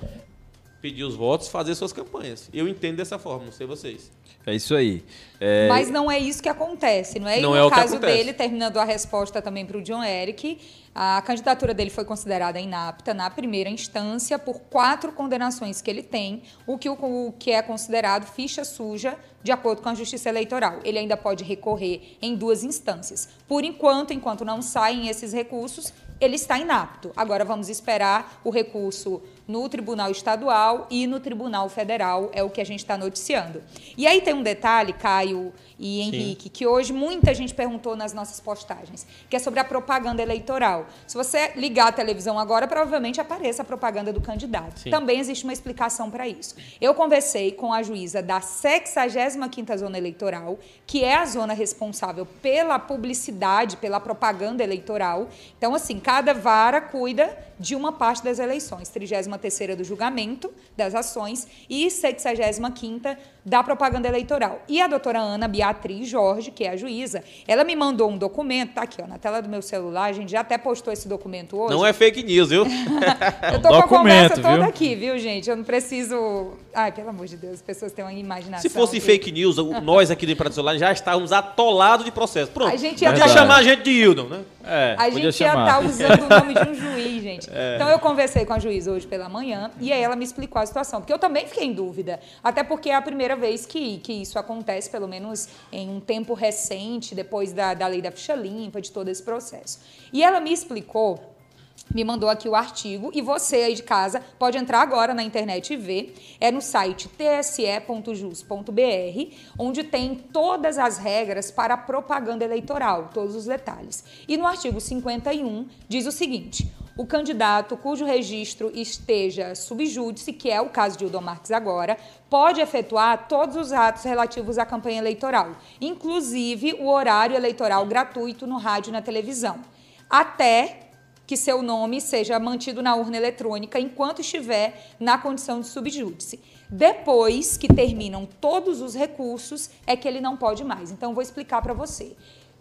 pedir os votos, fazer suas campanhas. Eu entendo dessa forma, não sei vocês. É isso aí. É, Mas não é isso que acontece, não é? Não e é no o que caso dele, terminando a resposta também para o John Eric, a candidatura dele foi considerada inapta na primeira instância por quatro condenações que ele tem, o que, o, que é considerado ficha suja de acordo com a Justiça Eleitoral. Ele ainda pode recorrer em duas instâncias. Por enquanto, enquanto não saem esses recursos, ele está inapto. Agora vamos esperar o recurso no Tribunal Estadual e no Tribunal Federal, é o que a gente está noticiando. E aí tem um detalhe, Caio e Henrique, Sim. que hoje muita gente perguntou nas nossas postagens, que é sobre a propaganda eleitoral. Se você ligar a televisão agora, provavelmente apareça a propaganda do candidato. Sim. Também existe uma explicação para isso. Eu conversei com a juíza da 65ª Zona Eleitoral, que é a zona responsável pela publicidade, pela propaganda eleitoral. Então, assim, cada vara cuida de uma parte das eleições, 33ª do julgamento das ações e 65ª da propaganda eleitoral. E a doutora Ana Beatriz Jorge, que é a juíza, ela me mandou um documento, tá aqui ó, na tela do meu celular, a gente já até postou esse documento hoje. Não é fake news, viu? [LAUGHS] eu tô com a conversa toda viu? aqui, viu, gente? Eu não preciso... Ai, pelo amor de Deus, as pessoas têm uma imaginação. Se fosse fake news, nós aqui do Imperatriz Online já estávamos atolados de processo. Pronto, a gente ia podia tá... chamar a gente de Hildon, né? É, a gente ia estar tá usando o nome de um juiz, [LAUGHS] gente. É. Então eu conversei com a juíza hoje pela manhã e aí ela me explicou a situação, porque eu também fiquei em dúvida, até porque é a primeira vez que, que isso acontece, pelo menos em um tempo recente, depois da, da lei da ficha limpa, de todo esse processo. E ela me explicou me mandou aqui o artigo e você aí de casa pode entrar agora na internet e ver. É no site tse.jus.br, onde tem todas as regras para a propaganda eleitoral, todos os detalhes. E no artigo 51 diz o seguinte: o candidato cujo registro esteja subjúdice, que é o caso de Udo Marques agora, pode efetuar todos os atos relativos à campanha eleitoral, inclusive o horário eleitoral gratuito no rádio e na televisão, até que seu nome seja mantido na urna eletrônica enquanto estiver na condição de subjúdice. Depois que terminam todos os recursos, é que ele não pode mais. Então, vou explicar para você.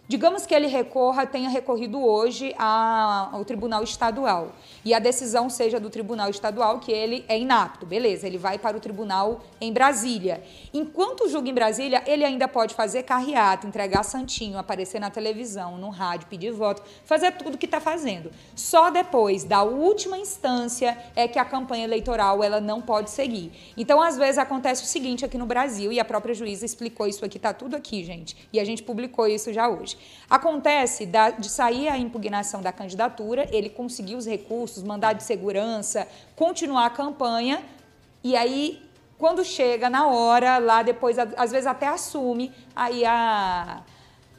Digamos que ele recorra, tenha recorrido hoje ao Tribunal Estadual e a decisão seja do Tribunal Estadual que ele é inapto, beleza, ele vai para o Tribunal em Brasília. Enquanto julga em Brasília, ele ainda pode fazer carreata, entregar santinho, aparecer na televisão, no rádio, pedir voto, fazer tudo que está fazendo. Só depois da última instância é que a campanha eleitoral ela não pode seguir. Então, às vezes acontece o seguinte aqui no Brasil e a própria juíza explicou isso aqui, está tudo aqui, gente, e a gente publicou isso já hoje. Acontece da, de sair a impugnação da candidatura, ele conseguiu os recursos, mandado de segurança, continuar a campanha, e aí, quando chega na hora, lá depois, às vezes até assume, aí a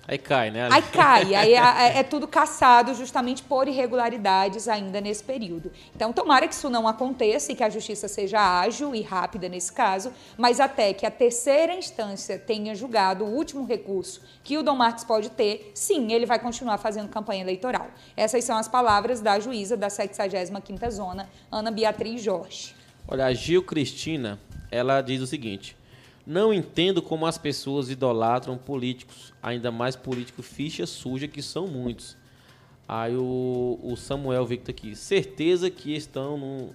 Aí cai, né? Aí cai, aí é, é, é, tudo caçado justamente por irregularidades ainda nesse período. Então, tomara que isso não aconteça e que a justiça seja ágil e rápida nesse caso, mas até que a terceira instância tenha julgado o último recurso que o Dom Marques pode ter, sim, ele vai continuar fazendo campanha eleitoral. Essas são as palavras da juíza da 75ª Zona, Ana Beatriz Jorge. Olha, a Gil Cristina, ela diz o seguinte: não entendo como as pessoas idolatram políticos, ainda mais político ficha suja, que são muitos. Aí o, o Samuel Victor aqui, certeza que estão no.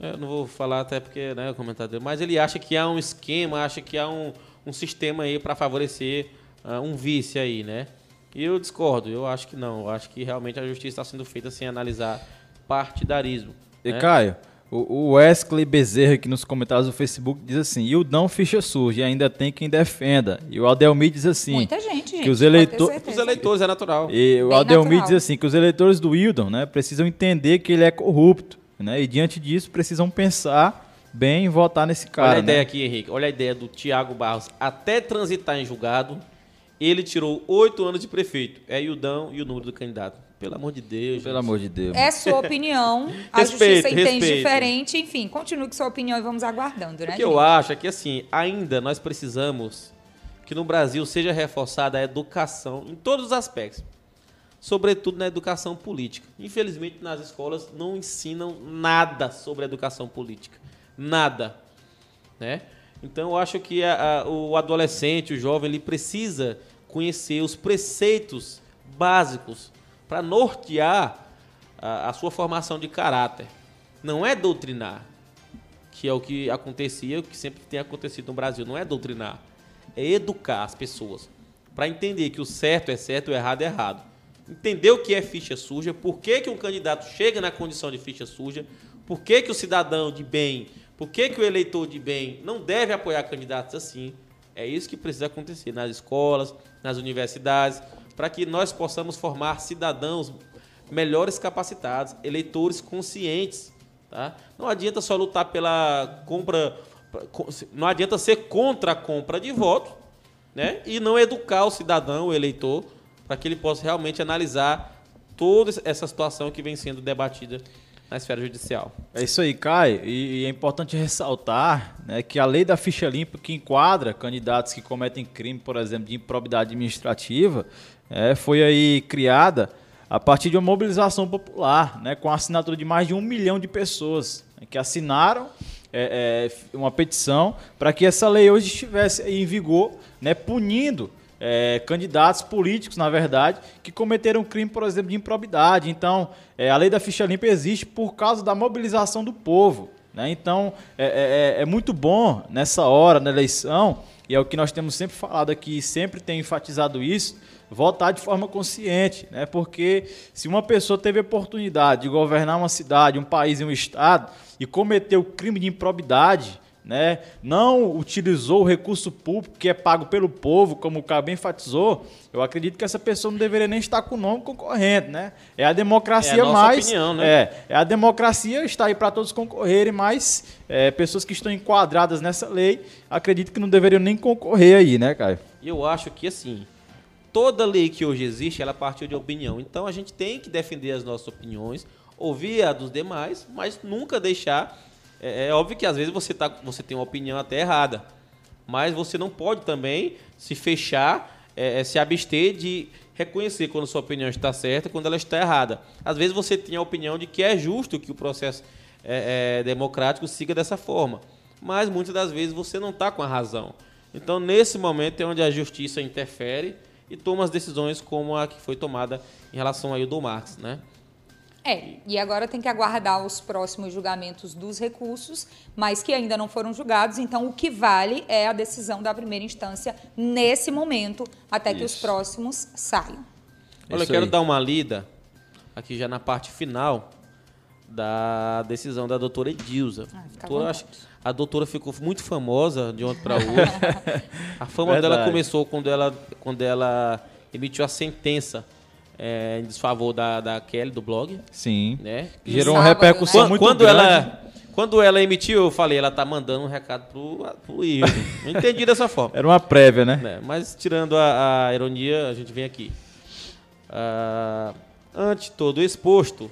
Eu não vou falar até porque, né, o comentário dele, mas ele acha que há um esquema, acha que há um, um sistema aí para favorecer uh, um vice aí, né? E eu discordo, eu acho que não. Eu acho que realmente a justiça está sendo feita sem analisar partidarismo. E né? Caio, o Wesley Bezerra aqui nos comentários do Facebook diz assim: e o não ficha suja, e ainda tem quem defenda. E o Aldelmi diz assim: Muita gente, gente que os, eleitor... os eleitores é natural. E o Aldelmi diz assim: que os eleitores do Wildon né, precisam entender que ele é corrupto. Né, e diante disso precisam pensar bem em votar nesse cara. Olha a né? ideia aqui, Henrique. Olha a ideia do Tiago Barros. Até transitar em julgado, ele tirou oito anos de prefeito. É Ildão e o número do candidato. Pelo amor de Deus. Pelo gente. amor de Deus. É sua opinião. [LAUGHS] a respeito, justiça entende respeito. diferente. Enfim, continue com sua opinião e vamos aguardando, né? O que eu acho é que, assim, ainda nós precisamos que no Brasil seja reforçada a educação em todos os aspectos. Sobretudo na educação política. Infelizmente, nas escolas não ensinam nada sobre educação política. Nada. Né? Então, eu acho que a, a, o adolescente, o jovem, ele precisa conhecer os preceitos básicos para nortear a, a, sua formação de caráter. Não é doutrinar, que é o que acontecia, o que sempre tem acontecido no Brasil. Não é doutrinar, é educar as pessoas para entender que o certo é certo o errado é errado. Entender o que é ficha suja, por que, que um candidato chega na condição de ficha suja, por que, que o cidadão de bem, por que, que o eleitor de bem não deve apoiar candidatos assim. É isso que precisa acontecer nas escolas, nas universidades, para que nós possamos formar cidadãos melhores capacitados, eleitores conscientes Tá? Não adianta só lutar pela compra. Não adianta ser contra a compra de voto né? e não educar o cidadão, o eleitor, para que ele possa realmente analisar toda essa situação que vem sendo debatida na esfera judicial. É isso aí, Caio. E, é importante ressaltar né, que a lei da ficha limpa, que enquadra candidatos que cometem crime, por exemplo, de improbidade administrativa, é, foi aí criada a partir de uma mobilização popular, né, com a assinatura de mais de um milhão de pessoas né, que assinaram é, é, uma petição para que essa lei hoje estivesse em vigor, né, punindo é, candidatos políticos, na verdade, que cometeram crime, por exemplo, de improbidade. Então, é, a lei da ficha limpa existe por causa da mobilização do povo. Né? Então, é, é, é, muito bom nessa hora, na eleição, e é o que nós temos sempre falado aqui, sempre tem enfatizado isso, votar de forma consciente, né? Porque se uma pessoa teve a oportunidade de governar uma cidade, um país e um estado e cometeu crime de improbidade, né? Não utilizou o recurso público que é pago pelo povo, como o Cabo enfatizou, eu acredito que essa pessoa não deveria nem estar com o nome concorrente, né? É a democracia é a mais. Opinião, né? É, é a democracia está aí para todos concorrerem, mas é, pessoas que estão enquadradas nessa lei, acredito que não deveriam nem concorrer aí, né, Caio? Eu acho que assim, toda lei que hoje existe, ela partiu de opinião. Então a gente tem que defender as nossas opiniões, ouvir a dos demais, mas nunca deixar. É, é óbvio que às vezes você, tá, você tem uma opinião até errada, mas você não pode também se fechar, é, é se abster de reconhecer quando sua opinião está certa e quando ela está errada. Às vezes você tem a opinião de que é justo que o processo é, é, democrático siga dessa forma, mas muitas das vezes você não está com a razão. Então, nesse momento é onde a justiça interfere e toma as decisões como a que foi tomada em relação ao do Marx, né? É, e agora tem que aguardar os próximos julgamentos dos recursos, mas que ainda não foram julgados. Então, o que vale é a decisão da primeira instância nesse momento, até Isso. que os próximos saiam. Olha, eu quero dar uma lida aqui já na parte final da decisão da doutora Edilza. Ah, doutora, acho, a doutora ficou muito famosa de ontem para hoje. [LAUGHS] a fama Verdade. dela começou quando ela, quando ela emitiu a sentença é, em desfavor da, da Kelly, do blog. Sim. Né? Gerou uma repercussão né? muito quando grande. Ela, quando ela emitiu, eu falei, ela tá mandando um recado pro, pro Irving. Não entendi dessa forma. Era uma prévia, né? É, mas tirando a, a, ironia, a gente vem aqui. Uh, ante todo exposto,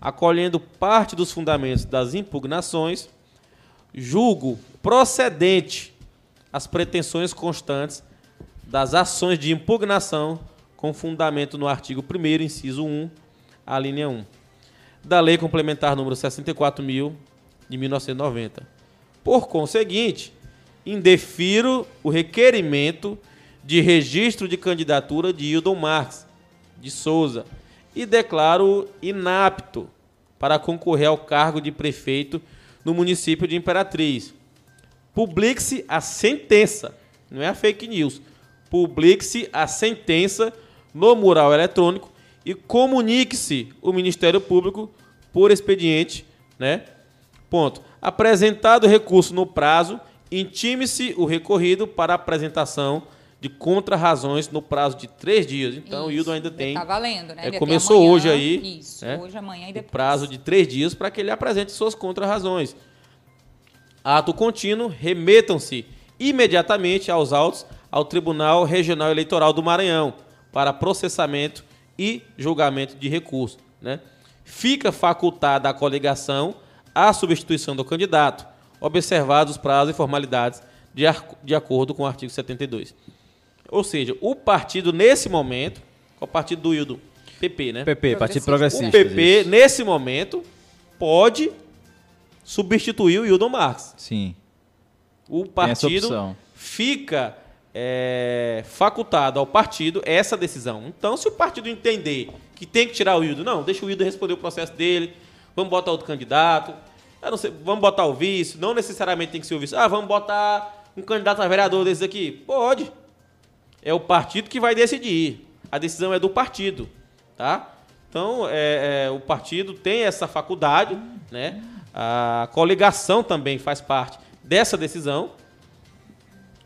acolhendo parte dos fundamentos das impugnações, julgo procedente as pretensões constantes das ações de impugnação com fundamento no artigo 1 inciso 1, a linha 1, da Lei Complementar número 64.000 de 1990. Por conseguinte, indefiro o requerimento de registro de candidatura de Hildon Marques de Souza e declaro inapto para concorrer ao cargo de prefeito no município de Imperatriz. Publique-se a sentença, não é a fake news. Publique-se a sentença no mural eletrônico e comunique-se o Ministério Público por expediente, né? Ponto. Apresentado o recurso no prazo, intime-se o recorrido para apresentação de contra-razões no prazo de três dias. Então, isso, o Hildo ainda tem. Está valendo, né? É, começou amanhã, hoje aí. Isso, né? hoje, amanhã e depois. prazo de três dias para que ele apresente suas contra-razões. Ato contínuo, remetam-se imediatamente aos autos ao Tribunal Regional Eleitoral do Maranhão para processamento e julgamento de recurso. Né? Fica facultada a coligação a substituição do candidato, observados os prazos e formalidades de, de acordo com o artigo 72. Ou seja, o partido, nesse momento, qual o partido do Hildo? PP, né? PP, Partido Progressista. O PP, isso. nesse momento, pode substituir o Hildon Marx. Sim. O partido fica é, facultado ao partido essa decisão. Então, se o partido entender que tem que tirar o Hildo, não, deixa o Hildo responder o processo dele, vamos botar outro candidato, sei, vamos botar o vice, não necessariamente tem que ser o vice. Ah, vamos botar um candidato a vereador desses aqui? Pode. É o partido que vai decidir. A decisão é do partido, tá? Então, é, é, o partido tem essa faculdade, né? A coligação também faz parte dessa decisão,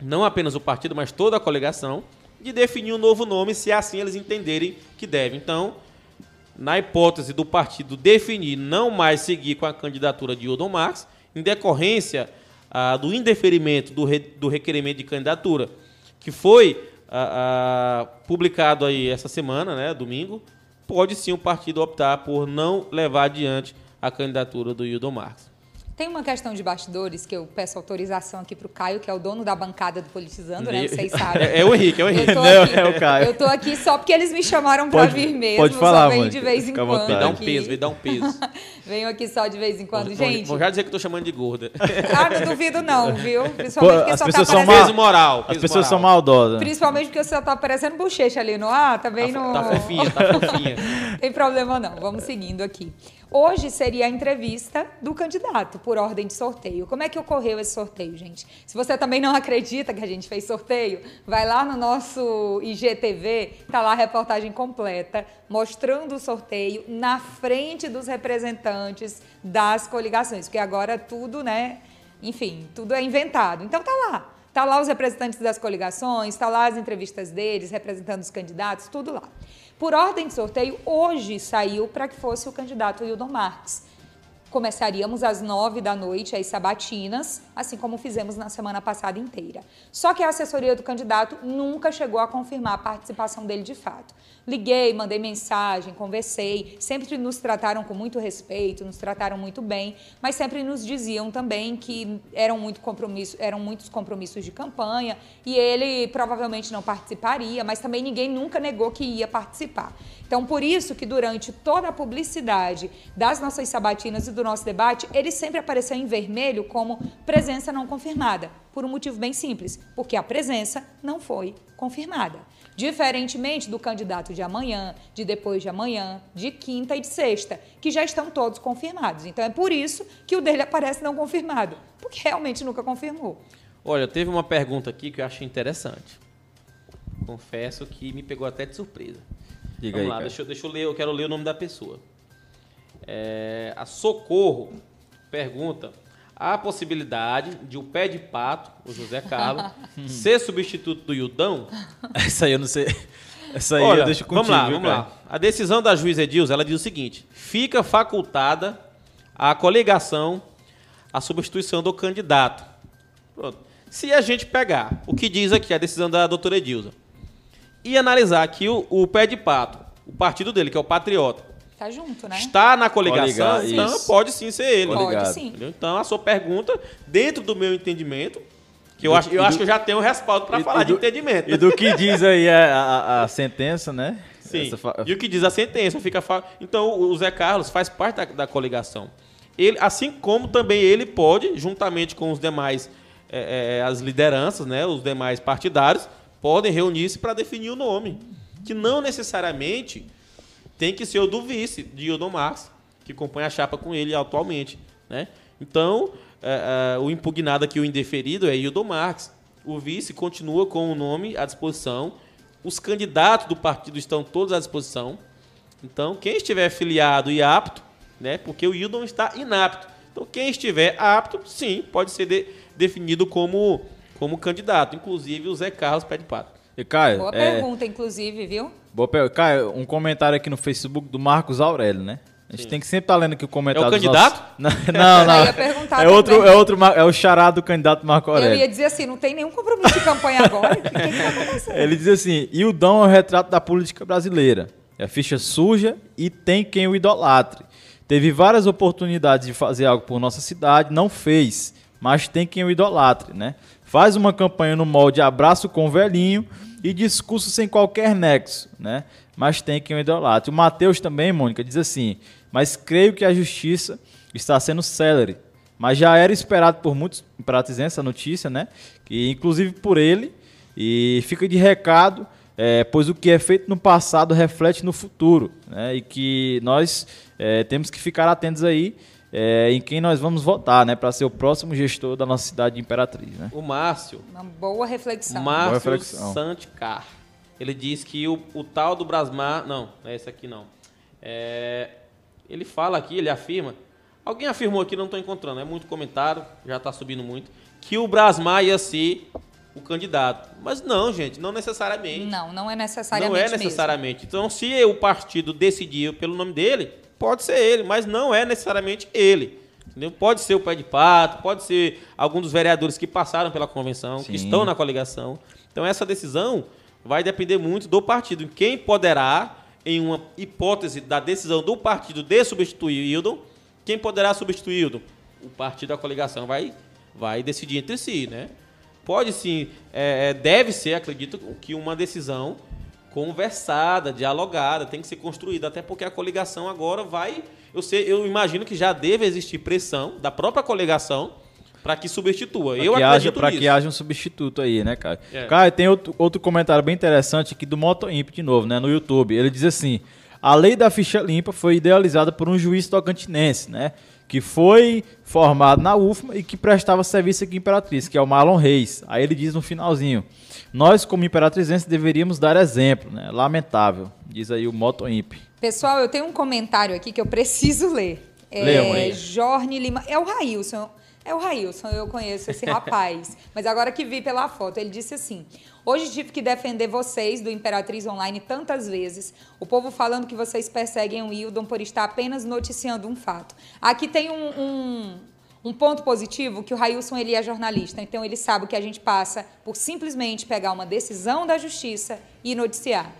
não apenas o partido, mas toda a coligação, de definir um novo nome, se assim eles entenderem que deve. Então, na hipótese do partido definir não mais seguir com a candidatura de Hildon Marques, em decorrência ah, do indeferimento do, re, do requerimento de candidatura, que foi ah, ah, publicado aí essa semana, né, domingo, pode sim o partido optar por não levar adiante a candidatura do Hildon. Tem uma questão de bastidores que eu peço autorização aqui para o Caio, que é o dono da bancada do Politizando, né? Vocês sabem. [LAUGHS] É, é, o Henrique, é o Henrique. Não, é o Caio. Eu tô aqui só porque eles me chamaram para vir mesmo. Pode falar, só de vez em quando. Me dá um peso, me dá um peso. [LAUGHS] Venho aqui só de vez em quando, vou, gente. Vou já dizer que estou chamando de gorda. [LAUGHS] ah, não duvido não, viu? Principalmente porque as só pessoas tá são aparecendo... Peso moral. Peso As pessoas moral. são maldosas. Principalmente porque você tá aparecendo bochecha ali no ar, também Tá, não... tá fofinha, tá fofinha. Tem problema não, vamos seguindo aqui. Hoje seria a entrevista do candidato por ordem de sorteio. Como é que ocorreu esse sorteio, gente? Se você também não acredita que a gente fez sorteio, vai lá no nosso IGTV, tá lá a reportagem completa mostrando o sorteio na frente dos representantes das coligações, porque agora tudo, né, enfim, tudo é inventado. Então tá lá. Tá lá os representantes das coligações, tá lá as entrevistas deles, representando os candidatos, tudo lá. Por ordem de sorteio, hoje saiu para que fosse o candidato Hildon Marques. Começaríamos às nove da noite as sabatinas, assim como fizemos na semana passada inteira. Só que a assessoria do candidato nunca chegou a confirmar a participação dele de fato. Liguei, mandei mensagem, conversei, sempre nos trataram com muito respeito, nos trataram muito bem, mas sempre nos diziam também que eram, muito compromisso, eram muitos compromissos de campanha e ele provavelmente não participaria, mas também ninguém nunca negou que ia participar. Então, por isso que durante toda a publicidade das nossas sabatinas e do nosso debate, ele sempre apareceu em vermelho como presença não confirmada, por um motivo bem simples, porque a presença não foi confirmada. Diferentemente do candidato de amanhã, de depois de amanhã, de quinta e de sexta, que já estão todos confirmados. Então é por isso que o dele aparece não confirmado, porque realmente nunca confirmou. Olha, teve uma pergunta aqui que eu achei interessante. Confesso que me pegou até de surpresa. Diga Vamos aí, lá, cara. deixa, eu- deixa eu ler, eu quero ler o nome da pessoa. É, a Socorro pergunta: há a possibilidade de o pé de pato, o José Carlos, [LAUGHS] ser substituto do Yudão? [LAUGHS] Essa aí eu não sei. Essa aí Olha, eu deixo contigo. vamos lá, vamos cara? lá. A decisão da juíza Edilza, ela diz o seguinte: fica facultada a coligação a substituição do candidato. Pronto. Se a gente pegar o que diz aqui a decisão da doutora Edilza e analisar aqui o, o pé de pato, o partido dele, que é o Patriota, Tá junto, né? está na coligação, Coligar, então isso. pode sim ser ele. Pode sim. Entendeu? Então a sua pergunta, dentro do meu entendimento, que eu, Do- acho, eu e acho do- que eu já tenho um respaldo para falar e de do- entendimento. E do que diz aí a, a- a sentença, né? Sim. Essa fa- E o que diz a sentença fica. fa- Então o Zé Carlos faz parte da, da coligação. Ele, assim como também ele pode, juntamente com os demais, é, é, as lideranças, né, os demais partidários, podem reunir-se para definir o nome. Que não necessariamente tem que ser o do vice, de Hildon Marx, que compõe a chapa com ele atualmente. Né? Então, é, é, o impugnado aqui, o indeferido, é Hildon Marx. O vice continua com o nome à disposição. Os candidatos do partido estão todos à disposição. Então, quem estiver filiado e apto, né, porque o Hildon está inapto. Então, quem estiver apto, sim, pode ser de- definido como, como candidato. Inclusive o Zé Carlos Pé de Pato. E, Caio, Boa é, pergunta, inclusive, viu? boa per- Caio, um comentário aqui no Facebook do Marcos Aurélio, né? A gente Sim. tem que sempre estar lendo aqui o comentário É o candidato? [LAUGHS] nossos- Não, não. Eu ia perguntar é outro, também. é outro, é o chará do candidato Marco Eu Aurélio. ia dizer assim, não tem nenhum compromisso de campanha agora. O que, que tá? Ele diz assim: Ildão é o retrato da política brasileira. É ficha suja e tem quem o idolatre. Teve várias oportunidades de fazer algo por nossa cidade, não fez, mas tem quem o idolatre, né? Faz uma campanha no molde abraço com velhinho e discurso sem qualquer nexo, né? Mas tem quem o idolatre. O Matheus também, Mônica, diz assim: mas creio que a justiça está sendo célere. Mas já era esperado por muitos imperatrizenses essa notícia, né? Que inclusive por ele. E fica de recado, é, pois o que é feito no passado reflete no futuro, né? E que nós é, temos que ficar atentos aí é, em quem nós vamos votar, né? Para ser o próximo gestor da nossa cidade de Imperatriz, né? O Márcio, Uma boa reflexão. Boa Márcio reflexão. Santicar. Ele diz que o, o tal do Brasmar. Não, não é esse aqui não. É, ele fala aqui, ele afirma. Alguém afirmou aqui, não estou encontrando, é muito comentário, já está subindo muito. Que o Brasmar ia ser o candidato. Mas não, gente, não necessariamente. Não, não é necessariamente. Não é necessariamente. Mesmo. Então, se o partido decidir pelo nome dele, pode ser ele, mas não é necessariamente ele. Entendeu? Pode ser o pé de pato, pode ser algum dos vereadores que passaram pela convenção, Sim. que estão na coligação. Então, essa decisão vai depender muito do partido. Quem poderá, em uma hipótese da decisão do partido de substituir Hildon, quem poderá substituir Hildon? O partido da coligação vai, vai decidir entre si, né? Pode sim, é, é, deve ser, acredito, que uma decisão conversada, dialogada, tem que ser construída, até porque a coligação agora vai. Eu, sei, eu imagino que já deve existir pressão da própria coligação para que substitua. Pra eu que acredito Para que haja um substituto aí, né, cara? É. Cara, tem outro, outro comentário bem interessante aqui do MotoImp de novo, né, no YouTube. Ele diz assim: a lei da ficha limpa foi idealizada por um juiz tocantinense, né? Que foi formado na UFMA e que prestava serviço aqui em Imperatriz, que é o Marlon Reis. Aí ele diz no finalzinho: Nós, como imperatrizenses, deveríamos dar exemplo, né? Lamentável, diz aí o Moto Imp. Pessoal, eu tenho um comentário aqui que eu preciso ler. É, Jorne Lima. É o Railson. É o Railson, eu conheço esse [LAUGHS] rapaz. Mas agora que vi pela foto, ele disse assim: Hoje tive que defender vocês do Imperatriz Online tantas vezes. O povo falando que vocês perseguem o Wildon por estar apenas noticiando um fato. Aqui tem um, um, um ponto positivo que o Railson ele é jornalista, então ele sabe que a gente passa por simplesmente pegar uma decisão da justiça e noticiar.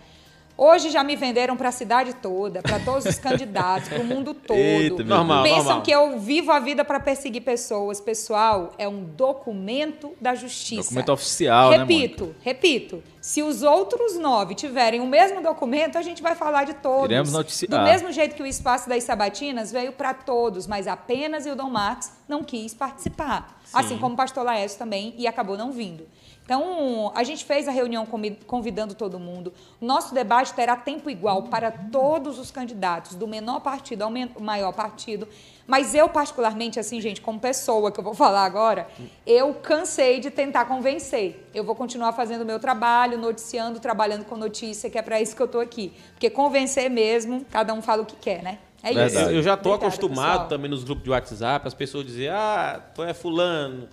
Hoje já me venderam para a cidade toda, para todos os candidatos, para o mundo [LAUGHS] todo. Eita, normal, Pensam normal. que eu vivo a vida para perseguir pessoas. Pessoal, é um documento da justiça. Documento oficial, repito, né, Repito, Se os outros nove tiverem o mesmo documento, a gente vai falar de todos. Iremos noticiar. Do mesmo jeito que o Espaço das Sabatinas veio para todos, mas apenas o Dom Marx não quis participar. Sim. Assim como o pastor Laércio também, e acabou não vindo. Então, a gente fez a reunião convidando todo mundo. Nosso debate terá tempo igual para todos os candidatos, do menor partido ao maior partido. Mas eu, particularmente, assim, gente, como pessoa que eu vou [LAUGHS] falar agora, eu cansei de tentar convencer. Eu vou continuar fazendo o meu trabalho, noticiando, trabalhando com notícia, que é para isso que eu estou aqui. Porque convencer mesmo, cada um fala o que quer, né? É isso. Eu já estou acostumado pessoal. também nos grupos de WhatsApp, as pessoas dizem, ah, tu é fulano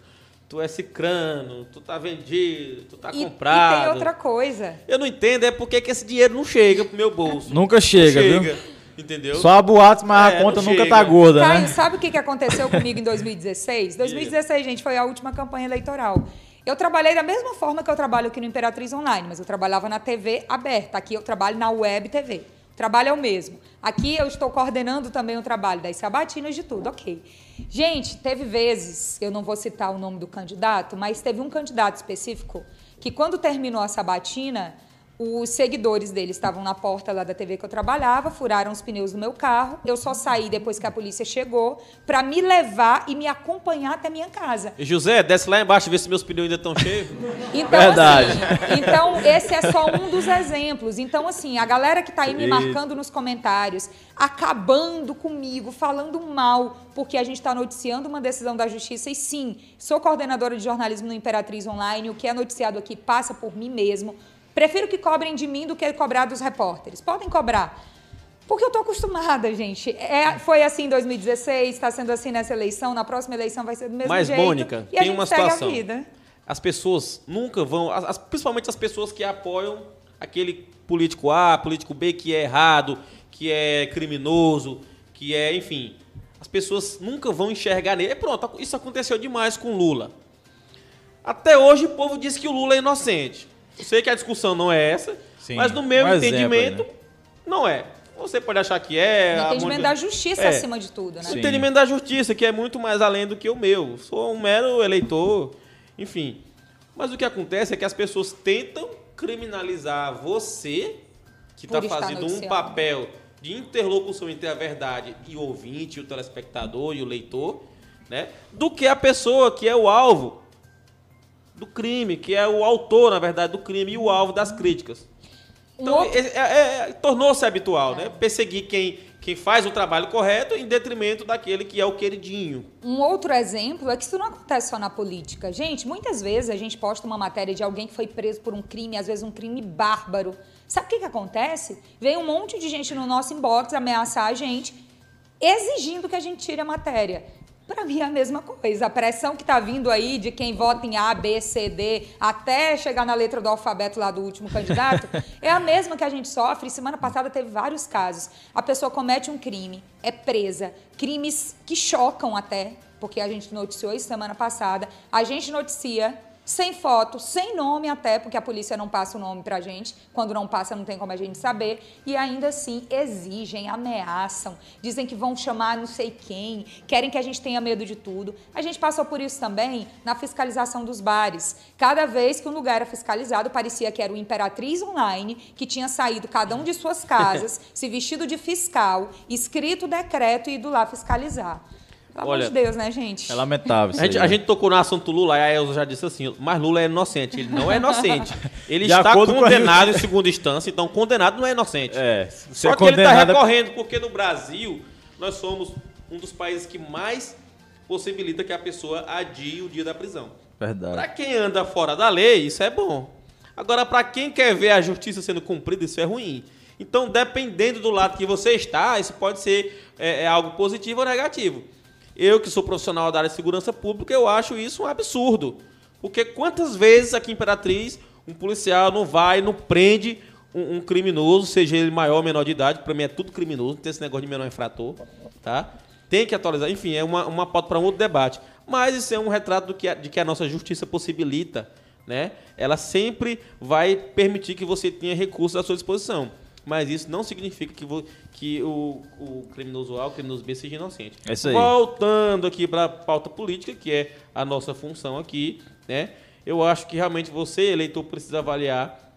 tu é cicrano, tu tá vendido, tu tá e, comprado. E tem outra coisa. Eu não entendo é porque que esse dinheiro não chega pro meu bolso. Nunca chega, não chega viu? Entendeu? Só a boatos, mas é, a conta nunca chega. tá gorda, Caio, né? sabe o que aconteceu comigo em 2016? 2016, [LAUGHS] gente, foi a última campanha eleitoral. Eu trabalhei da mesma forma que eu trabalho aqui no Imperatriz Online, mas eu trabalhava na TV aberta. Aqui eu trabalho na Web TV. O trabalho é o mesmo. Aqui eu estou coordenando também o trabalho das sabatinas de tudo, ok. Gente, teve vezes, eu não vou citar o nome do candidato, mas teve um candidato específico que quando terminou a sabatina, os seguidores dele estavam na porta lá da TV que eu trabalhava, furaram os pneus do meu carro. Eu só saí depois que a polícia chegou para me levar e me acompanhar até minha casa. E José, desce lá embaixo ver se meus pneus ainda estão cheios. [LAUGHS] Então, Verdade. Assim, então, esse é só um dos exemplos. Então, assim, a galera que está aí me marcando nos comentários, acabando comigo, falando mal, porque a gente está noticiando uma decisão da justiça. E sim, sou coordenadora de jornalismo no Imperatriz Online. O que é noticiado aqui passa por mim mesmo. Prefiro que cobrem de mim do que cobrar dos repórteres. Podem cobrar. Porque eu estou acostumada, gente. É, foi assim em 2016, está sendo assim nessa eleição, na próxima eleição vai ser do mesmo Mas, jeito. Mas, Mônica, e tem uma situação. As pessoas nunca vão, as, principalmente as pessoas que apoiam aquele político A, político B que é errado, que é criminoso, que é, enfim. As pessoas nunca vão enxergar nele. E pronto, isso aconteceu demais com Lula. Até hoje o povo diz que o Lula é inocente. Eu sei que a discussão não é essa, Sim, mas no meu um entendimento, exemplo, né? não é. Você pode achar que é. O entendimento da justiça é. acima de tudo, né? O entendimento da justiça, que é muito mais além do que o meu. Sou um mero eleitor, enfim. Mas o que acontece é que as pessoas tentam criminalizar você, que está fazendo um papel de interlocução entre a verdade e o ouvinte, o telespectador e o leitor, né? Do que a pessoa que é o alvo do crime, que é o autor, na verdade, do crime e o alvo das críticas. Então, é, é, é, tornou-se habitual, né? Perseguir quem, quem faz o trabalho correto em detrimento daquele que é o queridinho. Um outro exemplo é que isso não acontece só na política. Gente, muitas vezes a gente posta uma matéria de alguém que foi preso por um crime, às vezes um crime bárbaro. Sabe o que, que acontece? Vem um monte de gente no nosso inbox ameaçar a gente, exigindo que a gente tire a matéria. Para mim é a mesma coisa. A pressão que está vindo aí de quem vota em A, B, C, D, até chegar na letra do alfabeto lá do último candidato, [LAUGHS] é a mesma que a gente sofre. Semana passada teve vários casos. A pessoa comete um crime, é presa, crimes que chocam até, porque a gente noticiou isso semana passada. A gente noticia sem foto, sem nome até, porque a polícia não passa o nome pra gente. Quando não passa, não tem como a gente saber. E ainda assim exigem, ameaçam, dizem que vão chamar não sei quem, querem que a gente tenha medo de tudo. A gente passou por isso também na fiscalização dos bares. Cada vez que um lugar era fiscalizado, parecia que era o Imperatriz Online, que tinha saído cada um de suas casas, [LAUGHS] se vestido de fiscal, escrito o decreto e ido lá fiscalizar. Pelo Olha, amor de Deus, né, gente? É lamentável isso A gente, aí, a né? gente tocou no assunto Lula e a Elza já disse assim, mas Lula é inocente. Ele não é inocente. [LAUGHS] Ele De está condenado [LAUGHS] em segunda instância, então condenado não é inocente. É, Só é que ele está condenado é- recorrendo, porque no Brasil nós somos um dos países que mais possibilita que a pessoa adie o dia da prisão. Verdade. Para quem anda fora da lei, isso é bom. Agora, para quem quer ver a justiça sendo cumprida, isso é ruim. Então, dependendo do lado que você está, isso pode ser é, é algo positivo ou negativo. Eu, que sou profissional da área de segurança pública, eu acho isso um absurdo. Porque quantas vezes aqui em Imperatriz um policial não vai, não prende um, um criminoso, seja ele maior ou menor de idade, para mim é tudo criminoso, não tem esse negócio de menor infrator, tá? Tem que atualizar, enfim, é uma, uma pauta para um outro debate. Mas isso é um retrato do que a, de que a nossa justiça possibilita, né? Ela sempre vai permitir que você tenha recursos à sua disposição. Mas isso não significa que, vo- que o, o criminoso A, o criminoso B seja inocente. É isso aí. Voltando aqui para a pauta política, que é a nossa função aqui, né? Eu acho que realmente você, eleitor, precisa avaliar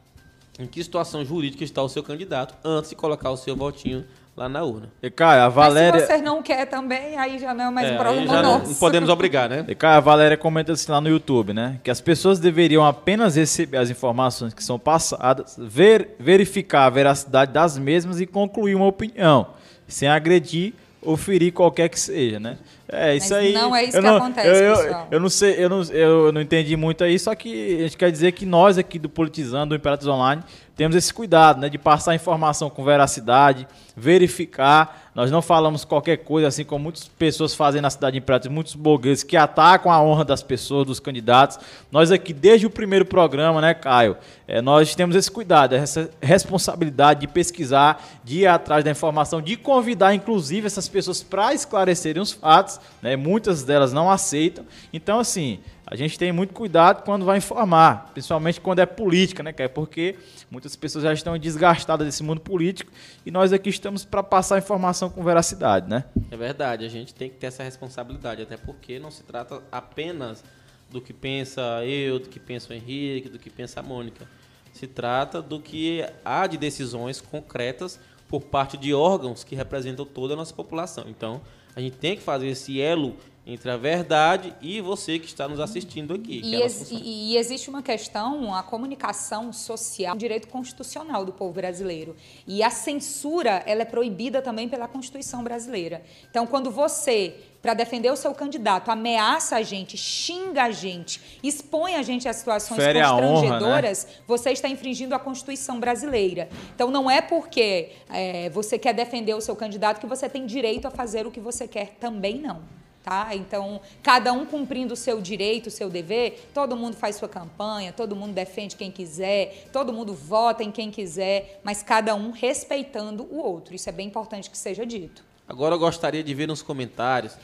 em que situação jurídica está o seu candidato antes de colocar o seu votinho lá na urna. E, Caio, a Valéria... Mas se você não quer também, aí já não é mais É, um problema já não, nosso. não podemos obrigar, né? E, Caio, a Valéria comenta assim lá no YouTube, né? Que as pessoas deveriam apenas receber as informações que são passadas, ver, verificar a veracidade das mesmas e concluir uma opinião, sem agredir ou ferir qualquer que seja, né? É, isso Mas aí. não é isso eu que acontece, eu, eu, pessoal. Eu não sei, eu não, eu não entendi muito aí, só que a gente quer dizer que nós aqui do Politizando, do Imperatriz Online, temos esse cuidado, né? De passar informação com veracidade, verificar. Nós não falamos qualquer coisa, assim como muitas pessoas fazem na cidade de Imperatriz, muitos blogueiros que atacam a honra das pessoas, dos candidatos. Nós aqui, desde o primeiro programa, né, Caio? é, nós temos esse cuidado, essa responsabilidade de pesquisar, de ir atrás da informação, de convidar, inclusive, essas pessoas para esclarecerem os fatos. Né? Muitas delas não aceitam. Então, assim, a gente tem muito cuidado quando vai informar, principalmente quando é política, né? Porque muitas pessoas já estão desgastadas desse mundo político e nós aqui estamos para passar informação com veracidade, né? É verdade, a gente tem que ter essa responsabilidade, até porque não se trata apenas do que pensa eu, do que pensa o Henrique, do que pensa a Mônica. Se trata do que há de decisões concretas por parte de órgãos que representam toda a nossa população. Então, a gente tem que fazer esse elo entre a verdade e você que está nos assistindo aqui. E, é a ex- e- e existe uma questão, a comunicação social, um direito constitucional do povo brasileiro. E a censura, ela é proibida também pela Constituição brasileira. Então, quando você, para defender o seu candidato, ameaça a gente, xinga a gente, expõe a gente a situações Fere a honra, né? constrangedoras, você está infringindo a Constituição brasileira. Então, não é porque é, você quer defender o seu candidato que você tem direito a fazer o que você quer também, não. Tá? Então, cada um cumprindo o seu direito, o seu dever, todo mundo faz sua campanha, todo mundo defende quem quiser, todo mundo vota em quem quiser, mas cada um respeitando o outro. Isso é bem importante que seja dito. Agora eu gostaria de ver nos comentários.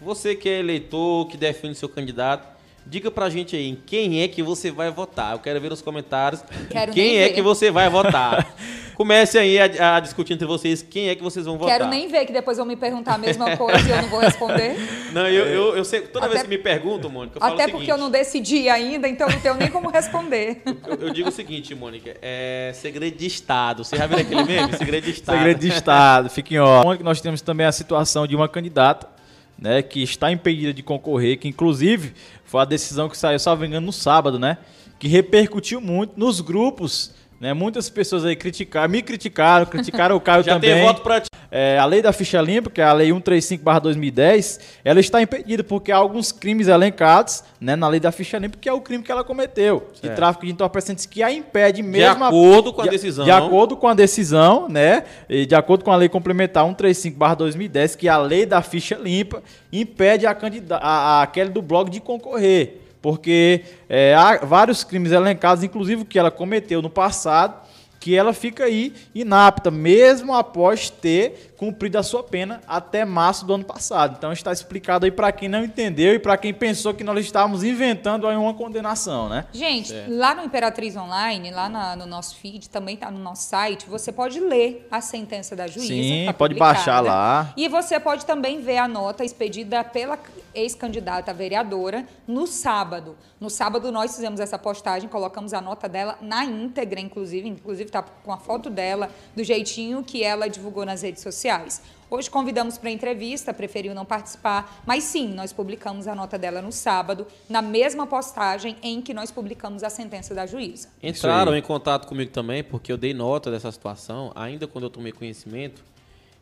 Você que é eleitor, que defende seu candidato, diga pra gente aí em quem é que você vai votar. Eu quero ver nos comentários Quero quem é ver. que você vai votar. [LAUGHS] Comece aí a, a discutir entre vocês quem é que vocês vão votar. Quero nem ver que depois vão me perguntar a mesma coisa e eu não vou responder. [LAUGHS] Não, eu, eu, eu sei, toda Até- vez que me perguntam, Mônica, eu falo Até o porque seguinte. eu não decidi ainda, então eu não tenho nem como responder. [LAUGHS] Eu, eu digo o seguinte, Mônica, é segredo de Estado. Você já viu aquele meme? Segredo de Estado. Segredo de Estado, fiquem ó. Nós temos também a situação de uma candidata, né, que está impedida de concorrer, que inclusive foi a decisão que saiu, salvo engano, no sábado, né, que repercutiu muito nos grupos, né, muitas pessoas aí criticaram, me criticaram, criticaram o Caio [LAUGHS] Já também. tem voto pra ti. é, a lei da ficha limpa, que é a lei 135/2010, ela está impedida porque há alguns crimes elencados, né, na lei da ficha limpa, que é o crime que ela cometeu, de Certo. tráfico de entorpecentes que a impede De mesmo acordo com a de- decisão. De acordo com a decisão, né? E de acordo com a lei complementar 135/2010, que é a lei da ficha limpa impede a, candida a, a Kelly do blog de concorrer, porque é, há vários crimes elencados, inclusive o que ela cometeu no passado, que ela fica aí inapta, mesmo após ter cumprido a sua pena até março do ano passado. Então está explicado aí para quem não entendeu e para quem pensou que nós estávamos inventando aí uma condenação, né? Gente, lá no Imperatriz Online, lá na- no nosso feed, também tá no nosso site, você pode ler a sentença da juíza. Sim, tá pode baixar lá. E você pode também ver a nota expedida pela ex-candidata vereadora no sábado. No sábado nós fizemos essa postagem, colocamos a nota dela na íntegra, inclusive, inclusive tá com a foto dela, do jeitinho que ela divulgou nas redes sociais. Hoje convidamos para entrevista, preferiu não participar, mas sim, nós publicamos a nota dela no sábado, na mesma postagem em que nós publicamos a sentença da juíza. Entraram em contato comigo também, porque eu dei nota dessa situação, ainda quando eu tomei conhecimento,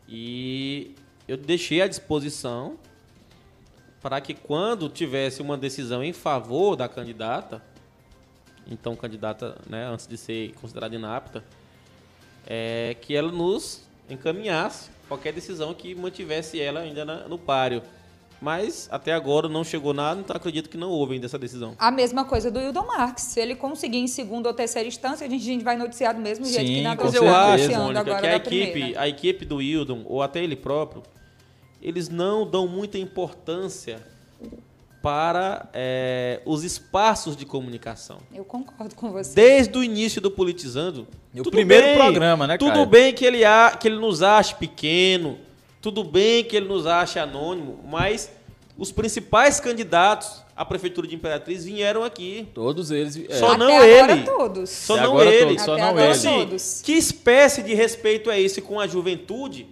e eu deixei à disposição para que quando tivesse uma decisão em favor da candidata, então candidata, né, antes de ser considerada inapta, é, que ela nos encaminhasse qualquer decisão que mantivesse ela ainda na- no páreo. Mas até agora não chegou nada, então acredito que não houve ainda essa decisão. A mesma coisa do Hildon Marques. Se ele conseguir em segunda ou terceira instância, a gente, a gente vai noticiar do mesmo jeito Sim, que na Mas eu acho, Mônica, agora que a da equipe, primeira. a equipe do Wildon, ou até ele próprio, eles não dão muita importância para é, os espaços de comunicação. Eu concordo com você. Desde o início do Politizando. O tudo primeiro programa, né, Tudo Caio? bem que ele, a, que ele nos ache pequeno, tudo bem que ele nos ache anônimo, mas os principais candidatos à Prefeitura de Imperatriz vieram aqui. Todos eles. é, Só Até não agora ele. todos. Só Até não agora ele. todos, só Até não agora ele. Então, assim, todos. que espécie de respeito é esse com a juventude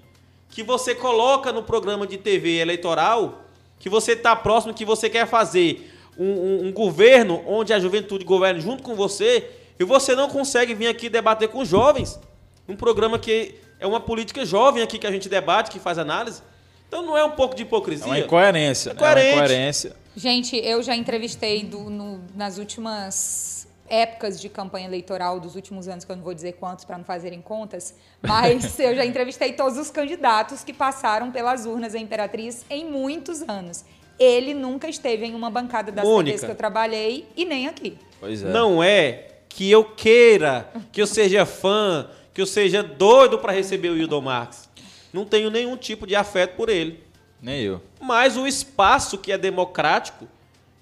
que você coloca no programa de TV eleitoral, que você está próximo, que você quer fazer um, um- um governo onde a juventude governe junto com você, e você não consegue vir aqui debater com os jovens? Um programa que é uma política jovem aqui que a gente debate, que faz análise. Então não é um pouco de É hipocrisia? uma incoerência. É né? É uma incoerência. Gente, eu já entrevistei do- no- nas últimas épocas de campanha eleitoral dos últimos anos, que eu não vou dizer quantos para não fazerem contas, mas [LAUGHS] eu já entrevistei todos os candidatos que passaram pelas urnas em Imperatriz em muitos anos. Ele nunca esteve em uma bancada das Mônica. TVs que eu trabalhei e nem aqui. Pois é. Não é que eu queira, que eu seja fã, que eu seja doido para receber o Hildon Marques. Não tenho nenhum tipo de afeto por ele. Nem eu. Mas o espaço que é democrático,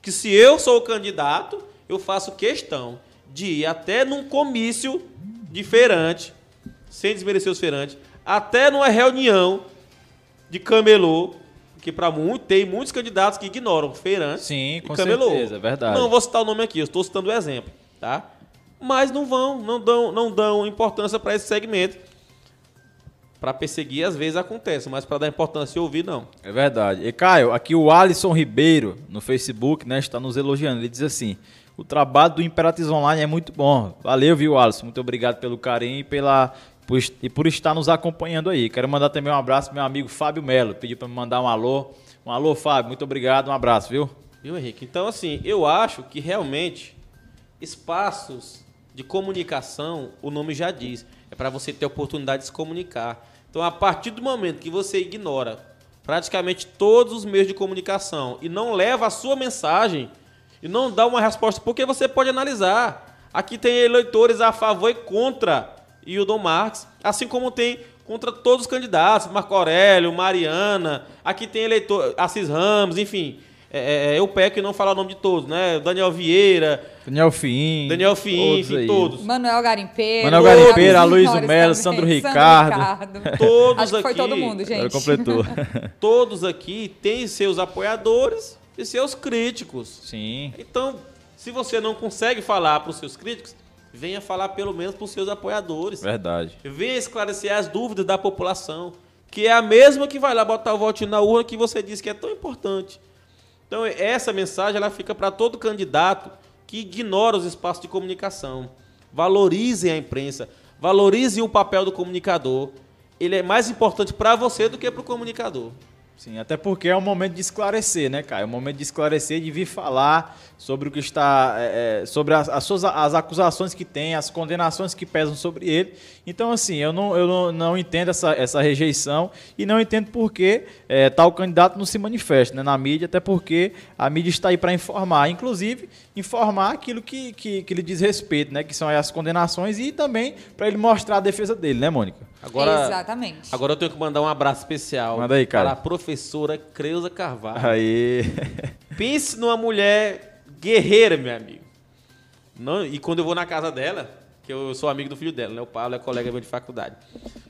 que se eu sou o candidato, eu faço questão de ir até num comício de feirante, sem desmerecer os feirantes, até numa reunião de camelô, que para muito tem muitos candidatos que ignoram feirante Sim, e com camelô. certeza, é verdade. Não vou citar o nome aqui, eu estou citando o exemplo, tá? Mas não vão, não dão, não dão importância para esse segmento. Para perseguir, às vezes acontece, mas para dar importância e ouvir, não. É verdade. E Caio, aqui o Alisson Ribeiro, no Facebook, né, está nos elogiando. Ele diz assim: o trabalho do Imperatriz Online é muito bom. Valeu, viu, Alisson? Muito obrigado pelo carinho e, pela, por, e por estar nos acompanhando aí. Quero mandar também um abraço pro meu amigo Fábio Melo. Pediu para me mandar um alô. Um alô, Fábio. Muito obrigado. Um abraço, viu? Viu, Henrique? Então, assim, eu acho que realmente espaços de comunicação, o nome já diz, é para você ter oportunidade de se comunicar. Então, a partir do momento que você ignora praticamente todos os meios de comunicação e não leva a sua mensagem e não dá uma resposta, porque você pode analisar. Aqui tem eleitores a favor e contra Hildon Marques, assim como tem contra todos os candidatos, Marco Aurélio, Mariana, aqui tem eleitor, Assis Ramos, enfim. É, é, eu peco e não falar o nome de todos, né? Daniel Vieira, Daniel Fim. Daniel Fim, todos enfim, todos. Manuel Garimpeiro. Manuel Garimpeiro, Aloysio Melo, Sandro Ricardo. Ricardo. Todos Acho que foi aqui- todo mundo, Agora gente. completou. [LAUGHS] Todos aqui têm seus apoiadores e seus críticos. Sim. Então, se você não consegue falar para os seus críticos, venha falar pelo menos para os seus apoiadores. Verdade. Venha esclarecer as dúvidas da população, que é a mesma que vai lá botar o voto na urna que você disse que é tão importante. Então, essa mensagem ela fica para todo candidato que ignora os espaços de comunicação. Valorizem a imprensa, valorizem o papel do comunicador. ele é mais importante para você do que para o comunicador. Sim, até porque é um momento de esclarecer, né, Caio? É um momento de esclarecer, de vir falar sobre o que está. É, é, sobre as, as, suas, as acusações que tem, as condenações que pesam sobre ele. Então, assim, eu não, eu não, não entendo essa, essa rejeição e não entendo por que é, tal candidato não se manifesta né, na mídia, até porque a mídia está aí para informar, inclusive informar aquilo que, que, que lhe diz respeito, né? Que são as condenações e também para ele mostrar a defesa dele, né, Mônica? Agora, Exatamente. Agora eu tenho que mandar um abraço especial Manda aí, cara. para a professora Creuza Carvalho. Aí. [LAUGHS] Pense numa mulher guerreira, meu amigo. Não, e quando eu vou na casa dela, que eu sou amigo do filho dela, né? O Paulo é colega meu de faculdade.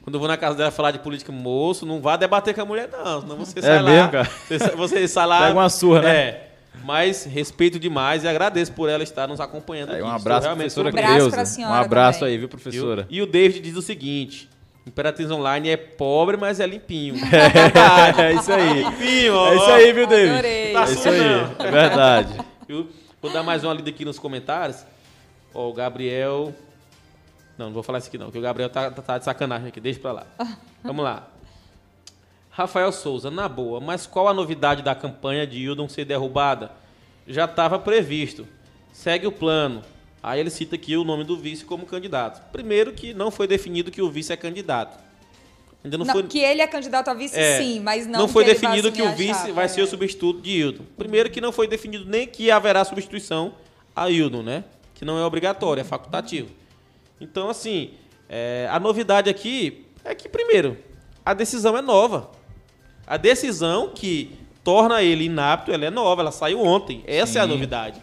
Quando eu vou na casa dela falar de política, moço, não vá debater com a mulher, não. Senão você sai lá. É mesmo, cara? [LAUGHS] Você, você sai lá. Pega uma surra, né? É. Mas respeito demais e agradeço por ela estar nos acompanhando. Um abraço, realmente professora muito Um abraço Creuza. Um senhora abraço também. aí, viu, professora? Viu? E o David diz o seguinte: Imperatriz Online é pobre, mas é limpinho. [LAUGHS] É isso aí. limpinho, ó. É isso aí, viu, David? Adorei. Tá É isso aí, é verdade. Viu? Vou dar mais uma lida aqui nos comentários. Ó, o Gabriel. Não, não vou falar isso aqui não, porque o Gabriel tá, tá- tá de sacanagem aqui, deixa pra lá. [LAUGHS] Vamos lá. Rafael Souza, na boa, mas qual a novidade da campanha de Hildon ser derrubada? Já estava previsto. Segue o plano. Aí ele cita aqui o nome do vice como candidato. Primeiro que não foi definido que o vice é candidato. Ainda não, Não, foi. Que ele é candidato a vice, É, sim, mas não, foi que definido que o vice chapa, vai ser o é. substituto de Hildon. Primeiro que não foi definido nem que haverá substituição a Hildon, né? Que não é obrigatório, é facultativo. Então, assim, é, a novidade aqui é que, primeiro, a decisão é nova. A decisão que torna ele inapto, ela é nova, ela saiu ontem. Essa é a Sim. novidade.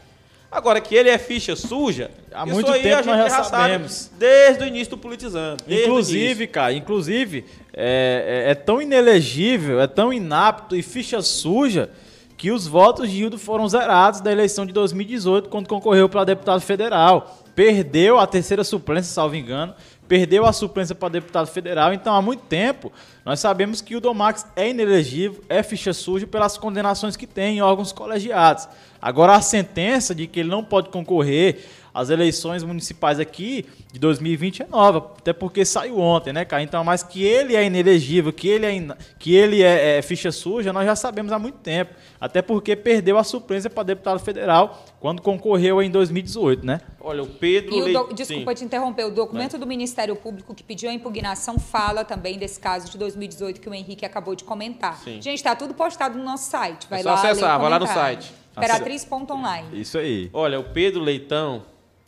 Agora, que ele é ficha suja, Há muito tempo nós já já sabe sabemos. desde o início do politizando. Inclusive, cara, inclusive, é, é- é tão inelegível, é tão inapto e ficha suja que os votos de Hildo foram zerados da eleição de 2018, quando concorreu para deputado federal. Perdeu a terceira suplência, salvo engano, perdeu a suplência para deputado federal. Então, há muito tempo, nós sabemos que o Domax é inelegível, é ficha suja pelas condenações que tem em órgãos colegiados. Agora, a sentença de que ele não pode concorrer às eleições municipais aqui de 2020 é nova, até porque saiu ontem, né, cara? Então, mas que ele é inelegível, que ele é, ina- que ele é, é ficha suja, nós já sabemos há muito tempo. Até porque perdeu a suplência para deputado federal quando concorreu em 2018, né? Olha, o Pedro E o do- desculpa te interromper, o documento do Ministério Público que pediu a impugnação fala também desse caso de 2018 que o Henrique acabou de comentar. Sim. Gente, está tudo postado no nosso site. Vai É só lá, acessar, ler o vai lá no site. Imperatriz.online. Isso aí. Olha, o Pedro Leitão,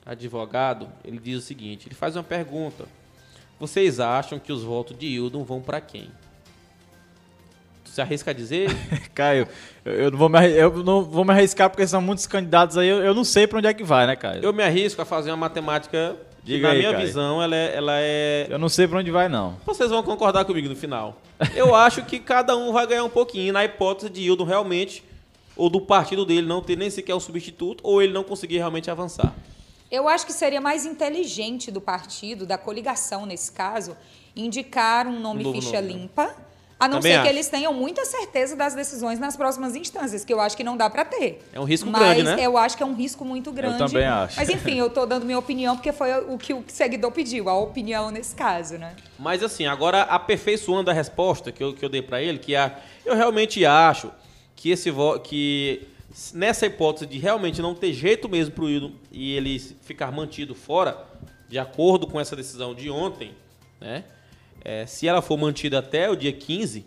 advogado, ele diz o seguinte: ele faz uma pergunta. Vocês acham que os votos de Hildon vão para quem? Tu se arrisca a dizer? [LAUGHS] Caio, eu, não vou me, eu não vou me arriscar porque são muitos candidatos aí, eu, eu não sei para onde é que vai, né, Caio? Eu me arrisco a fazer uma matemática que, Diga na aí, minha Caio. visão, ela é, ela é. Eu não sei para onde vai, não. Vocês vão concordar comigo no final. Eu acho que cada um vai ganhar um pouquinho, na hipótese de Hildon realmente, ou do partido dele não ter nem sequer um substituto, ou ele não conseguir realmente avançar. Eu acho que seria mais inteligente do partido, da coligação nesse caso, indicar um nome Um novo ficha nome, né? limpa, a não Também ser que acho. eles tenham muita certeza das decisões nas próximas instâncias, que eu acho que não dá para ter. É um risco Mas grande, né? eu acho que é um risco muito grande. também acho. Mas enfim, eu tô dando minha opinião porque foi o que o seguidor pediu, a opinião nesse caso, né? Mas assim, agora aperfeiçoando a resposta que eu, que eu dei pra ele, que a, eu realmente acho que esse que nessa hipótese de realmente não ter jeito mesmo pro Hildon e ele ficar mantido fora, de acordo com essa decisão de ontem, né? é, se ela for mantida até o dia 15,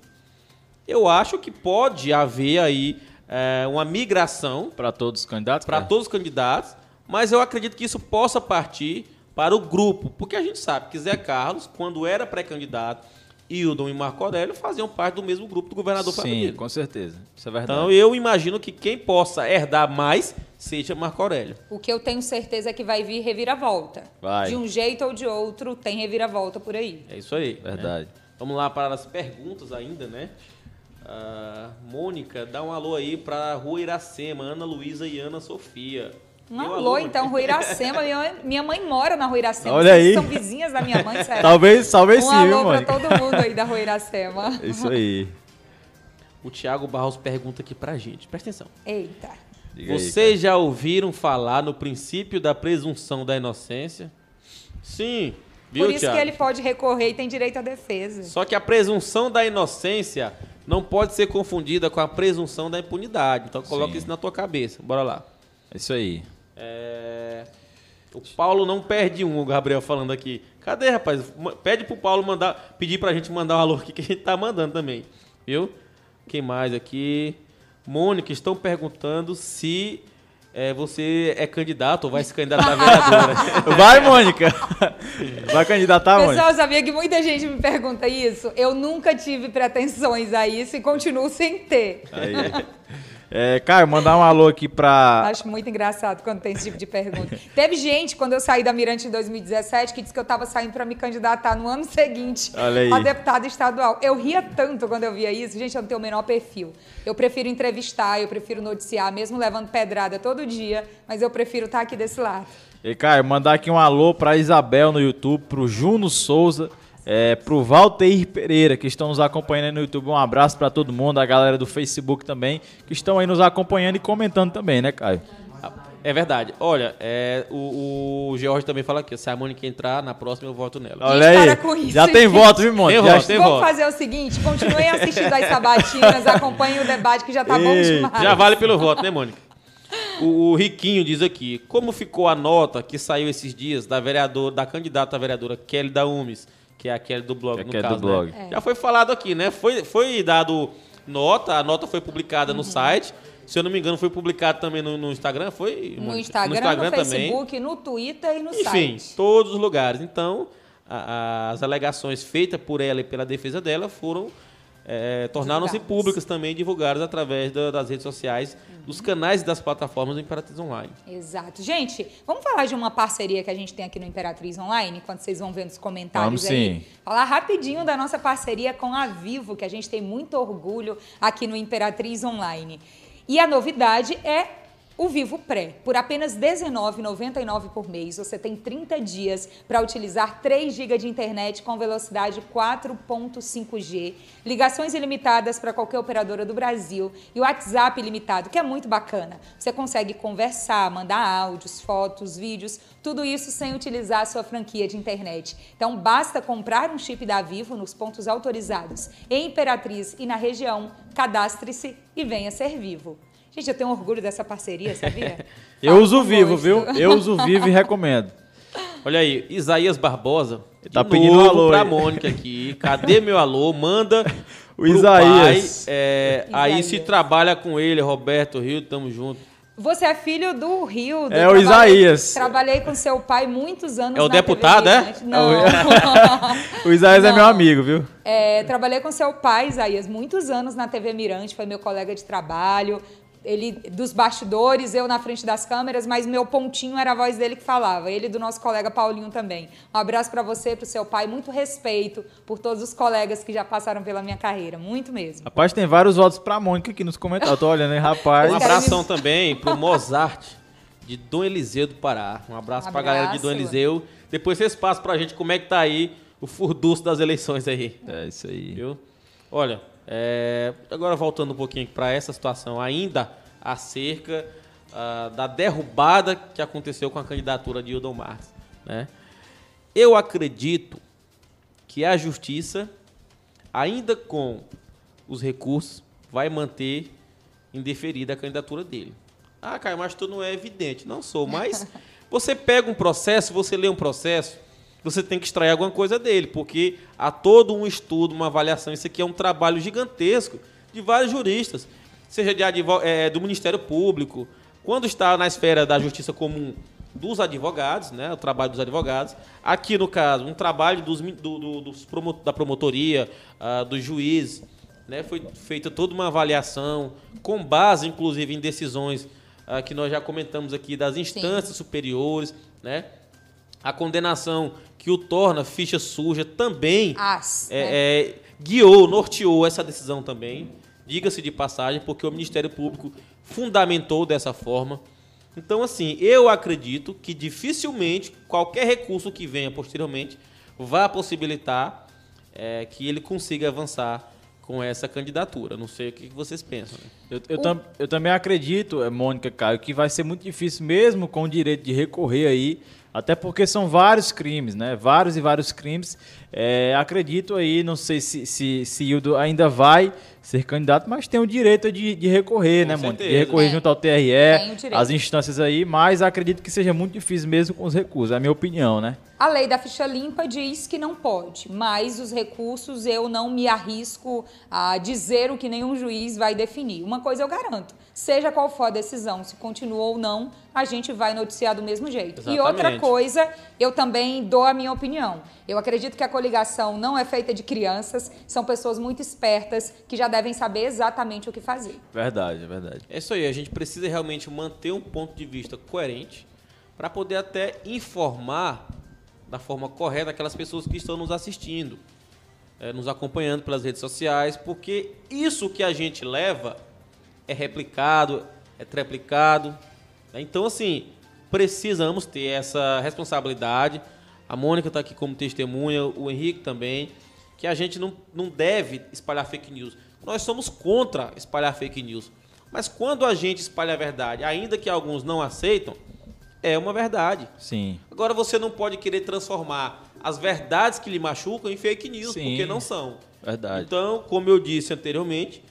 eu acho que pode haver aí é, uma migração Para todos os candidatos? para Caio? todos os candidatos, mas eu acredito que isso possa partir para o grupo, porque a gente sabe que Zé Carlos, quando era pré-candidato, Hildon e Marco Aurélio faziam parte do mesmo grupo do governador Sim, Fabrício. com certeza. Isso é verdade. Então eu imagino que quem possa herdar mais seja Marco Aurélio. O que eu tenho certeza é que vai vir reviravolta. Vai. De um jeito ou de outro, tem reviravolta por aí. É isso aí. né? Verdade. Vamos lá para as perguntas ainda, né? Ah, Mônica, dá um alô aí para Rua Iracema, Ana Luísa e Ana Sofia. Um Meu alô, Mônica. então, Rua Iracema. Minha mãe, minha mãe mora na Rua Iracema. Olha aí. São vizinhas da minha mãe, [LAUGHS] sério. Talvez, talvez um sim, alô pra Mônica? todo mundo aí da Rua [LAUGHS] Iracema. Isso aí. O Thiago Barros pergunta aqui pra gente. Presta atenção. Eita. Diga aí, Vocês já ouviram falar no princípio da presunção da inocência? Sim, Viu, Por isso Thiago? que ele pode recorrer e tem direito à defesa. Só que a presunção da inocência não pode ser confundida com a presunção da impunidade. Então coloca Sim. isso na tua cabeça. Bora lá. É isso aí. É, O Paulo não perde um, o Gabriel falando aqui. Cadê, rapaz? Pede pro Paulo mandar, pedir pra gente mandar um alô aqui que a gente tá mandando também. Viu? Quem mais aqui? Mônica, estão perguntando se é, você é candidato ou vai se candidatar a vereadora. [LAUGHS] Vai, Mônica! Vai candidatar, Mônica? Pessoal, sabia que muita gente me pergunta isso? Eu nunca tive pretensões a isso e continuo sem ter. Aí. É, Caio, mandar um alô aqui pra. Acho muito engraçado quando tem esse tipo de pergunta. [LAUGHS] Teve gente, quando eu saí da Mirante em 2017, que disse que eu estava saindo para me candidatar no ano seguinte a deputada estadual. Eu ria tanto quando eu via isso. Gente, eu não tenho o menor perfil. Eu prefiro entrevistar, eu prefiro noticiar, mesmo levando pedrada todo dia, mas eu prefiro estar aqui desse lado. E, Caio, mandar aqui um alô pra Isabel no YouTube, pro Juno Souza, é, pro Valteir Pereira, que estão nos acompanhando aí no YouTube. Um abraço pra todo mundo, a galera do Facebook também, que estão aí nos acompanhando e comentando também, né, Caio? É verdade. Olha, é, o, o George também fala aqui. Se a Mônica entrar, na próxima eu voto nela. Olha para aí. com isso, Já tem voto, viu, Mônica? Tem Já- voto, tem Vamos voto. fazer o seguinte, continuem assistindo as sabatinas, [LAUGHS] acompanhem o debate que já tá bom Eita. demais. Já vale pelo voto, né, Mônica? O, o Riquinho diz aqui, como ficou a nota que saiu esses dias da vereadora, da candidata a vereadora Kelly da UMES, que é a Kelly do blog, Que é no Kelly caso, do blog. né? Já foi falado aqui, né? Foi, foi dado nota, a nota foi publicada Uhum. no site. Se eu não me engano, foi publicado também no, no Instagram, foi? No Mônica? Instagram, no, Facebook, no Twitter e no Enfim, site. todos os lugares. Então, a- as alegações feitas por ela e pela defesa dela foram é, tornaram-se públicas também, divulgadas através da- das redes sociais, dos canais e das plataformas do Imperatriz Online. Exato. Gente, vamos falar de uma parceria que a gente tem aqui no Imperatriz Online, enquanto vocês vão ver nos comentários Vamos aí. sim. Falar rapidinho da nossa parceria com a Vivo, que a gente tem muito orgulho aqui no Imperatriz Online. E a novidade é o Vivo Pré. Por apenas R$19,99 por mês, você tem 30 dias para utilizar 3 GB de internet com velocidade 4.5G, ligações ilimitadas para qualquer operadora do Brasil e o WhatsApp ilimitado, que é muito bacana. Você consegue conversar, mandar áudios, fotos, vídeos, tudo isso sem utilizar a sua franquia de internet. Então basta comprar um chip da Vivo nos pontos autorizados em Imperatriz e na região, cadastre-se e venha ser Vivo. Gente, eu tenho orgulho dessa parceria, sabia? [LAUGHS] Eu Falo uso vivo, gosto. viu? Eu uso vivo e [LAUGHS] recomendo. Olha aí, Isaías Barbosa. de Tá pedindo novo alô pra aí. Mônica aqui. Cadê meu alô? Manda [LAUGHS] O Isaías. pai. É, aí Isaías. se trabalha com ele, Roberto Rio, tamo junto. Você é filho do Rio. É o Isaías. Trabalhei com seu pai muitos anos É o na deputado, TV é? Mirante. Não. O Isaías é Não. meu amigo, viu? É, trabalhei com seu pai, Isaías, muitos anos na TV Mirante, foi meu colega de trabalho. Ele dos bastidores, eu na frente das câmeras, mas meu pontinho era a voz dele que falava. Ele e do nosso colega Paulinho também. Um abraço para você, para o seu pai, muito respeito por todos os colegas que já passaram pela minha carreira, muito mesmo. Rapaz, tem vários votos pra Mônica aqui nos comentários. Tô olhando aí, rapaz. Um abração também pro Mozart, de Dom Eliseu do Pará. Um abraço, Um pra galera de abraço. Dom Eliseu. Depois vocês passam pra gente como é que tá aí o furdunço das eleições aí. É isso aí. Viu? Olha, é, agora voltando um pouquinho para essa situação, ainda acerca ah, da derrubada que aconteceu com a candidatura de Hildon Marques. Né? Eu acredito que a justiça, ainda com os recursos, vai manter indeferida a candidatura dele. Ah, Caio, mas tu não é evidente. Não sou, mas [LAUGHS] você pega um processo, você lê um processo, você tem que extrair alguma coisa dele, porque há todo um estudo, uma avaliação. Isso aqui é um trabalho gigantesco de vários juristas, seja de eh, do Ministério Público, quando está na esfera da justiça comum dos advogados, né, o trabalho dos advogados. Aqui, no caso, um trabalho dos, do- do- dos promo- da promotoria, ah, dos juízes, né, foi feita toda uma avaliação, com base, inclusive, em decisões ah, que nós já comentamos aqui das instâncias superiores, né? A condenação que o torna ficha suja também As. né? é, é, guiou, norteou essa decisão também. Diga-se de passagem, porque o Ministério Público fundamentou dessa forma. Então, assim, eu acredito que dificilmente qualquer recurso que venha posteriormente vai possibilitar é, que ele consiga avançar com essa candidatura. Não sei o que vocês pensam. né? Eu, eu, tam- eu também acredito, eh, Mônica Caio, que vai ser muito difícil, mesmo com o direito de recorrer aí, Até porque são vários crimes, né? Vários e vários crimes. É, acredito aí, não sei se, se, se Hildo ainda vai ser candidato, mas tem o direito de, de recorrer, Com né, Mônica? De recorrer Tem. junto ao TRE, as instâncias aí, mas acredito que seja muito difícil mesmo com os recursos, é a minha opinião, né? A lei da ficha limpa diz que não pode, mas os recursos eu não me arrisco a dizer o que nenhum juiz vai definir. Uma coisa eu garanto: seja qual for a decisão, se continua ou não, a gente vai noticiar do mesmo jeito. E outra Exatamente. coisa, eu também dou a minha opinião. Eu acredito que a coligação não é feita de crianças, são pessoas muito espertas que já devem saber exatamente o que fazer. Verdade, é verdade. É isso aí, a gente precisa realmente manter um ponto de vista coerente para poder até informar da forma correta aquelas pessoas que estão nos assistindo, eh, nos acompanhando pelas redes sociais, porque isso que a gente leva é replicado, é triplicado. né? Então, assim, precisamos ter essa responsabilidade. A Mônica está aqui como testemunha, o Henrique também, que a gente não, não deve espalhar fake news. Nós somos contra espalhar fake news. Mas quando a gente espalha a verdade, ainda que alguns não aceitam, é uma verdade. Sim. Agora você não pode querer transformar as verdades que lhe machucam em fake news, Sim. porque não são. Verdade. Então, como eu disse anteriormente,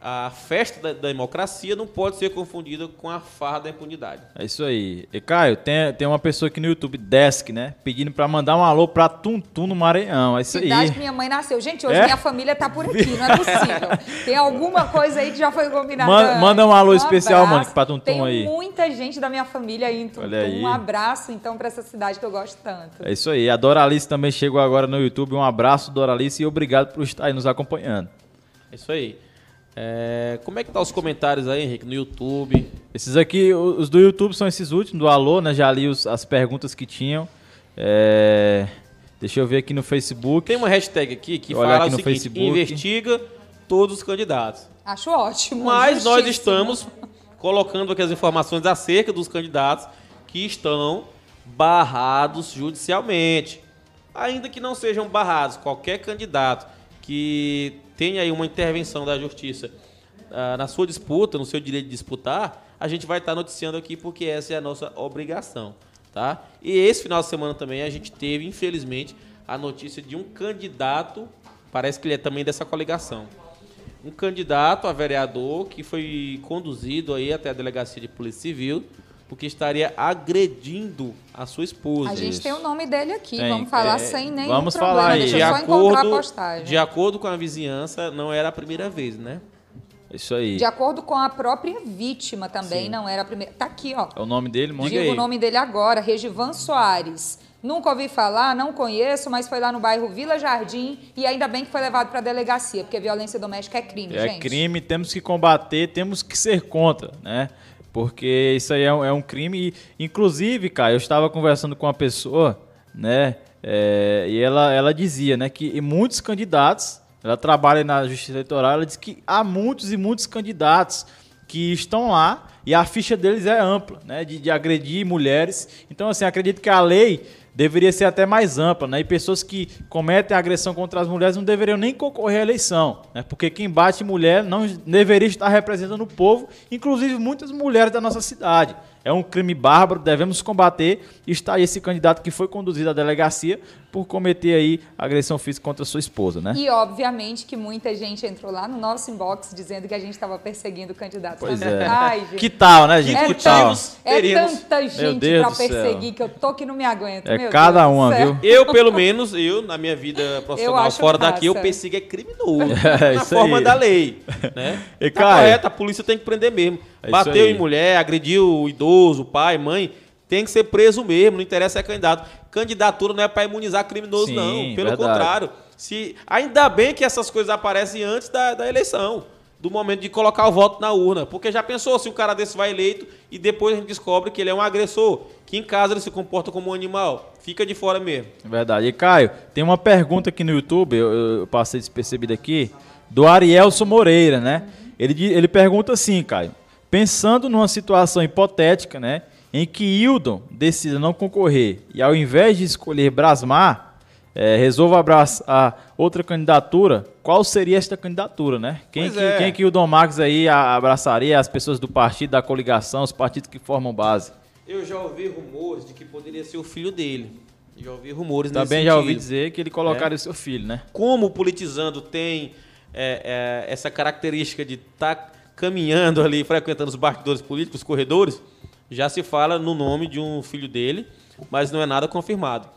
a festa da, da democracia não pode ser confundida com a farra da impunidade. É isso aí. E Caio, tem, tem uma pessoa aqui no YouTube, Desk, né? Pedindo pra mandar um alô pra Tuntum no Maranhão. É isso Cidade aí. que minha mãe nasceu. Gente, hoje É? minha família tá por aqui, não é possível. [LAUGHS] Tem alguma coisa aí que já foi combinada. Manda- manda um alô especial, abraço. Mônica, pra Tuntum Tem aí. muita gente da minha família aí em Tuntum. Olha aí. Um abraço, então, pra essa cidade que eu gosto tanto. É isso aí. A Doralice também chegou agora no YouTube. Um abraço, Doralice, e obrigado por estar aí nos acompanhando. É isso aí. É, como é que tá os comentários aí, Henrique, no YouTube? Esses aqui, os do YouTube são esses últimos, do Alô, né? Já li os- as perguntas que tinham. É, Deixa eu ver aqui no Facebook. Tem uma hashtag aqui que Olha fala aqui o no seguinte, Facebook. investiga todos os candidatos. Acho ótimo. Mas nós justíssimo. estamos colocando aqui as informações acerca dos candidatos que estão barrados judicialmente. Ainda que não sejam barrados, qualquer candidato que tenha aí uma intervenção da justiça ah, na sua disputa, no seu direito de disputar, a gente vai estar noticiando aqui porque essa é a nossa obrigação, tá? E esse final de semana também a gente teve, infelizmente, a notícia de um candidato, parece que ele é também dessa coligação, um candidato a vereador que foi conduzido aí até a delegacia de polícia civil porque estaria agredindo a sua esposa. A gente tem o nome dele aqui, Tem, vamos falar é, sem nenhum vamos problema. falar aí. Deixa de eu só encontrar a acordo, postagem. de acordo com a vizinhança, não era a primeira vez, né? É Isso aí. De acordo com a própria vítima também, Sim. não era a primeira. Tá aqui, ó. É o nome dele, mande Digo aí. o nome dele agora, Regivan Soares. Nunca ouvi falar, não conheço, mas foi lá no bairro Vila Jardim e ainda bem que foi levado para a delegacia, porque violência doméstica é crime, É gente. crime, temos que combater, temos que ser contra, né? Porque isso aí é um, é um crime. E, inclusive, cara, eu estava conversando com uma pessoa, né? é, e ela, ela dizia, né, que muitos candidatos, ela trabalha na Justiça Eleitoral, ela diz que há muitos e muitos candidatos que estão lá e a ficha deles é ampla, né? De, de agredir mulheres. Então, assim, acredito que a lei deveria ser até mais ampla, né? E pessoas que cometem agressão contra as mulheres não deveriam nem concorrer à eleição, né? Porque quem bate mulher não deveria estar representando o povo, inclusive muitas mulheres da nossa cidade. É um crime bárbaro, devemos combater. E está aí esse candidato que foi conduzido à delegacia por cometer aí agressão física contra sua esposa, né? E obviamente que muita gente entrou lá no nosso inbox dizendo que a gente estava perseguindo o candidato. Pois é. Ai, gente. Que tal, né, gente? É, que tal? é teríamos? tanta gente céu. perseguir que eu tô que não me aguento. É meu cada Deus uma, viu? Eu, pelo menos, eu, na minha vida profissional fora daqui, eu massa. persigo é criminoso. [LAUGHS] É, na forma aí. da lei. Né? [LAUGHS] E, tá Caio? correto, a polícia tem que prender mesmo. É Bateu em mulher, agrediu o idoso, o pai, mãe, tem que ser preso mesmo, não interessa é candidato. Candidatura não é para imunizar criminoso, Sim, não. Pelo verdade. contrário. Se, ainda bem que essas coisas aparecem antes da, da eleição. Do momento de colocar o voto na urna. Porque já pensou se um cara desse vai eleito e depois a gente descobre que ele é um agressor, que em casa ele se comporta como um animal. Fica de fora mesmo. Verdade. E Caio, tem uma pergunta aqui no YouTube, eu, eu passei despercebido aqui, do Arielson Moreira, né? Ele, ele pergunta assim, Caio, pensando numa situação hipotética, né, em que Hildon decida não concorrer e ao invés de escolher Brasmar, eh, resolva abraçar outra candidatura, qual seria esta candidatura, né? Quem Pois que, é. quem que Hildon Marques aí a- abraçaria as pessoas do partido, da coligação, os partidos que formam base? Eu já ouvi rumores de que poderia ser o filho dele. Já ouvi rumores Também nesse já sentido. ouvi dizer que ele colocaria É. o seu filho, né? Como o politizando tem é, é, essa característica de estar caminhando ali, frequentando os bastidores políticos, os corredores, já se fala no nome de um filho dele, mas não é nada confirmado.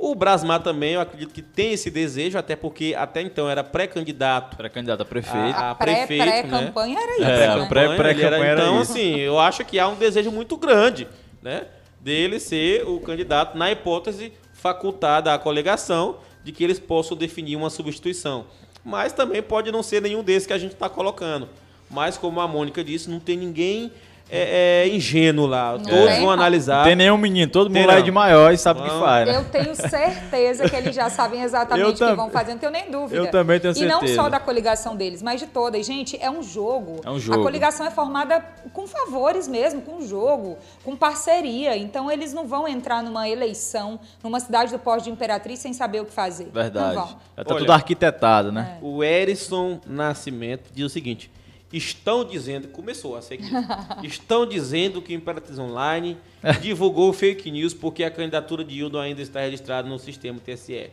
O Brasmar também, eu acredito que tem esse desejo, até porque até então era pré-candidato Para candidato a prefeito. A pré- prefeito, né? pré-campanha era É, isso, a né? pré- pré- ele era- pré-campanha era Então, isso. assim, eu acho que há um desejo muito grande, né? Dele ser o candidato, na hipótese facultada à coligação, de que eles possam definir uma substituição. Mas também pode não ser nenhum desses que a gente está colocando. Mas, como a Mônica disse, não tem ninguém é, é, ingênuo lá. Não Todos tem, vão analisar. Não tem nenhum menino, todo mundo lá é de maior e sabe o que faz, né? Eu tenho certeza que eles já sabem exatamente o que vão fazer, não tenho nem dúvida. Eu também tenho E não certeza. só da coligação deles, mas de todas. Gente, é um jogo. É um jogo. A coligação é formada com favores mesmo, com jogo, com parceria. Então eles não vão entrar numa eleição, numa cidade do Pós de Imperatriz sem saber o que fazer. Verdade. Não vão. Já tá Olha, tudo arquitetado, né? O Erison Nascimento diz o seguinte: estão dizendo, começou a seguir, [LAUGHS] estão dizendo que o Imperatriz Online divulgou fake news porque a candidatura de Hildon ainda está registrada no sistema TSE.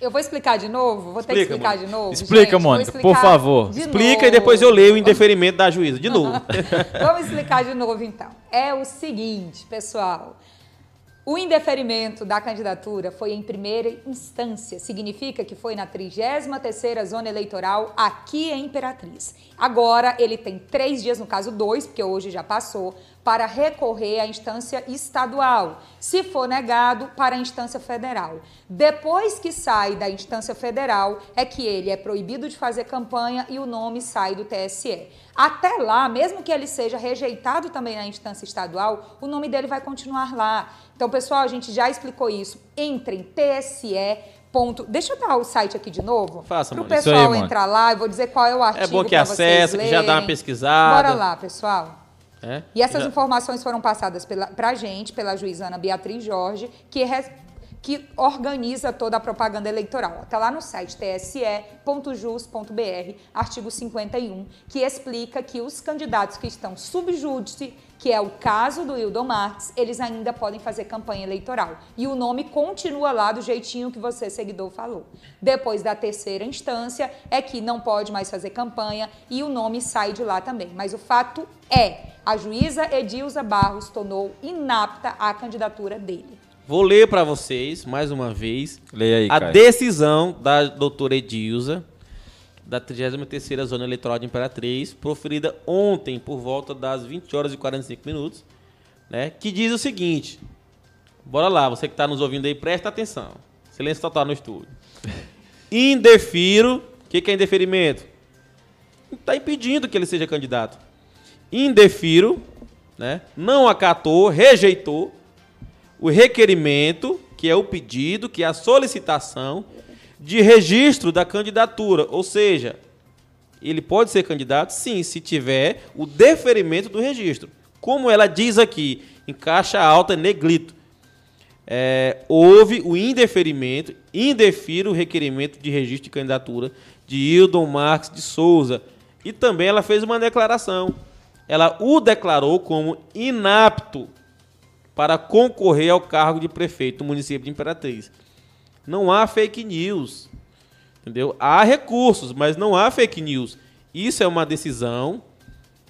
Eu vou explicar de novo? Vou ter que Explica, explicar Mônica. de novo? Explica, gente? Mônica, por favor. Explica novo. e depois eu leio o indeferimento da juíza. De novo. [LAUGHS] Vamos explicar de novo, então. É o seguinte, pessoal. O indeferimento da candidatura foi em primeira instância. Significa que foi na 33ª Zona Eleitoral aqui em Imperatriz. Agora, ele tem três dias, no caso dois, porque hoje já passou, para recorrer à instância estadual. Se for negado, para a instância federal. Depois que sai da instância federal, é que ele é proibido de fazer campanha e o nome sai do TSE. Até lá, mesmo que ele seja rejeitado também na instância estadual, o nome dele vai continuar lá. Então, pessoal, a gente já explicou isso. Entre em TSE. Ponto. Deixa eu dar o site aqui de novo. Faça, Para o aí, pessoal Mônica. entrar lá, eu vou dizer qual é o artigo. É bom que acessa, que já dá uma pesquisada. Bora lá, pessoal. É? E essas Já- informações foram passadas para a gente, pela juizana Beatriz Jorge, que, que organiza toda a propaganda eleitoral. Está lá no site tse.jus.br, artigo 51, que explica que os candidatos que estão subjúdice, que é o caso do Hildon Marques, eles ainda podem fazer campanha eleitoral. E o nome continua lá do jeitinho que você, seguidor, falou. Depois da terceira instância, é que não pode mais fazer campanha e o nome sai de lá também. Mas o fato é, a juíza Edilza Barros tornou inapta a candidatura dele. Vou ler para vocês, mais uma vez, Leia aí, a Caio. decisão da doutora Edilza, da 33ª Zona Eleitoral de Imperatriz, proferida ontem por volta das 20 horas e 45 minutos, né, que diz o seguinte, bora lá, você que está nos ouvindo aí, presta atenção, silêncio total no estúdio. [LAUGHS] Indefiro, o que, que é indeferimento? Está impedindo que ele seja candidato. Indefiro, né, não acatou, rejeitou, o requerimento, que é o pedido, que é a solicitação de registro da candidatura. Ou seja, ele pode ser candidato, sim, se tiver o deferimento do registro. Como ela diz aqui, em caixa alta neglito. É, houve o indeferimento, indefiro o requerimento de registro de candidatura de Hildon Marques de Souza. E também ela fez uma declaração. Ela o declarou como inapto para concorrer ao cargo de prefeito do município de Imperatriz. Não há fake news. Entendeu? Há recursos, mas não há fake news. Isso é uma decisão,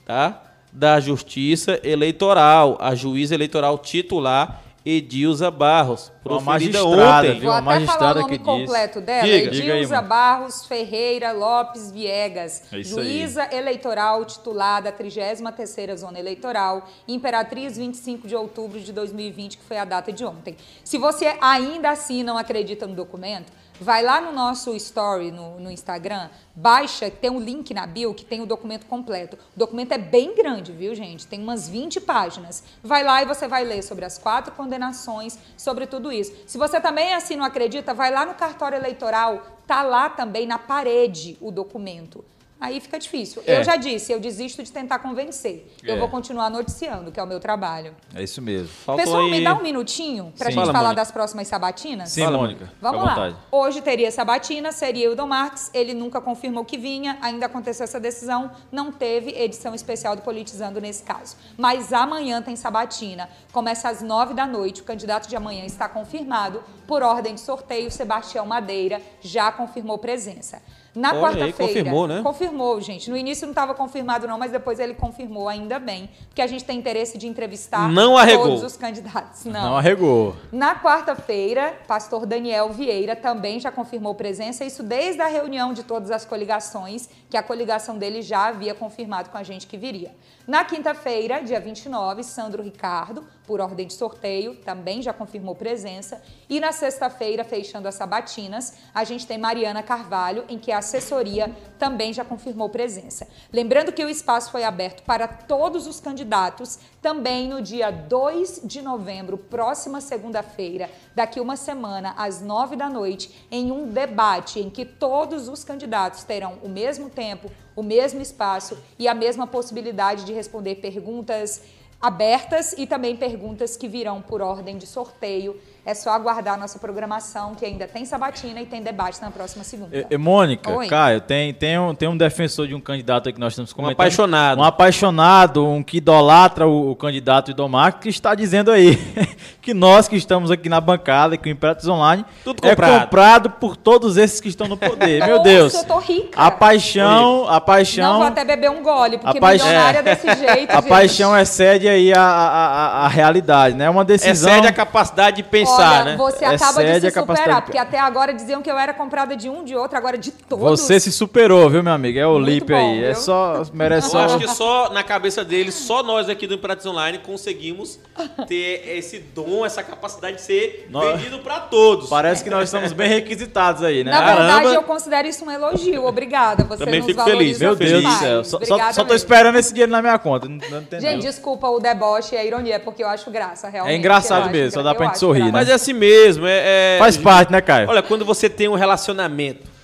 tá? Da Justiça Eleitoral, a juíza eleitoral titular Edilza Barros, Uma proferida magistrada, ontem. viu? Vou até falar magistrada o nome que completo dela, Diga. Diga aí, Edilza. Barros Ferreira Lopes Viegas, É isso aí. juíza eleitoral titulada 33ª Zona Eleitoral, Imperatriz 25 de outubro de 2020, que foi a data de ontem. Se você ainda assim não acredita no documento, vai lá no nosso story no, no Instagram, baixa, tem um link na bio que tem o documento completo. O documento é bem grande, viu, gente? Tem umas 20 páginas. Vai lá e você vai ler sobre as quatro condenações, sobre tudo isso. Se você também assim não acredita, vai lá no cartório eleitoral, tá lá também na parede o documento. Aí fica difícil. É. Eu já disse, eu desisto de tentar convencer. Eu É. vou continuar noticiando, que é o meu trabalho. É isso mesmo. Faltou Pessoal, me aí- dá um minutinho pra Sim. gente Fala, falar Mônica. das próximas sabatinas? Sim, Fala, Mônica. Vamos fica lá. vontade. Hoje teria sabatina, seria o Dom Marques. Ele nunca confirmou que vinha, ainda aconteceu essa decisão. Não teve edição especial do Politizando nesse caso. Mas amanhã tem sabatina. Começa às nove da noite. O candidato de amanhã está confirmado. Por ordem de sorteio, Sebastião Madeira já confirmou presença. Na quarta-feira. confirmou, né? Confirmou, gente. No início não estava confirmado, não, mas depois ele confirmou, ainda bem. Porque a gente tem interesse de entrevistar Não arregou. todos os candidatos. Não arregou. Na quarta-feira, pastor Daniel Vieira também já confirmou presença, isso desde a reunião de todas as coligações, que a coligação dele já havia confirmado com a gente que viria. Na quinta-feira, dia 29, Sandro Ricardo, por ordem de sorteio, também já confirmou presença. E na sexta-feira, fechando as sabatinas, a gente tem Mariana Carvalho, em que a assessoria também já confirmou presença. Lembrando que o espaço foi aberto para todos os candidatos também no dia 2 de novembro, próxima segunda-feira, daqui uma semana, às nove da noite, em um debate em que todos os candidatos terão o mesmo tempo, o mesmo espaço e a mesma possibilidade de responder perguntas abertas e também perguntas que virão por ordem de sorteio. É só aguardar a nossa programação, que ainda tem sabatina e tem debate na próxima segunda. E, e, Mônica, Oi. Caio, tem, tem, um, tem um defensor de um candidato aí que nós estamos comentando. apaixonado. Um apaixonado, um que idolatra o, o candidato Idomar, que está dizendo aí [LAUGHS] que nós que estamos aqui na bancada, que o Imperatriz Online Tudo é comprado. comprado por todos esses que estão no poder. Meu [LAUGHS] Nossa, Deus. eu tô rica. A paixão, a Não, paixão... vou até beber um gole, porque A paixão- milionária é. desse [LAUGHS] jeito, A gente. paixão excede aí a, a, a, a realidade, né? É uma decisão... Excede a capacidade de pensar, Olha, né? você acaba de Excede se a capacidade superar, de- porque até agora diziam que eu era comprada de um, de outro, agora de todos. Você se superou, viu, meu amigo? É o Muito Lipe bom, aí. É viu? só... Merece Eu só... acho que só na cabeça dele, só nós aqui do Imperatriz Online conseguimos ter esse dom, essa capacidade de ser Nó- vendido pra todos. Parece que nós estamos bem requisitados aí, né? Na verdade, Caramba. eu considero isso um elogio. Obrigada. Você Também nos fico feliz, Meu Deus do céu. Só, só, só tô esperando esse dinheiro na minha conta. Não, não? Gente, desculpa o deboche e a ironia, porque eu acho graça, realmente. É engraçado mesmo, só dá pra gente sorrir, né? Mas é assim mesmo. É, é- Faz parte, né, Caio? Olha, quando você tem um relacionamento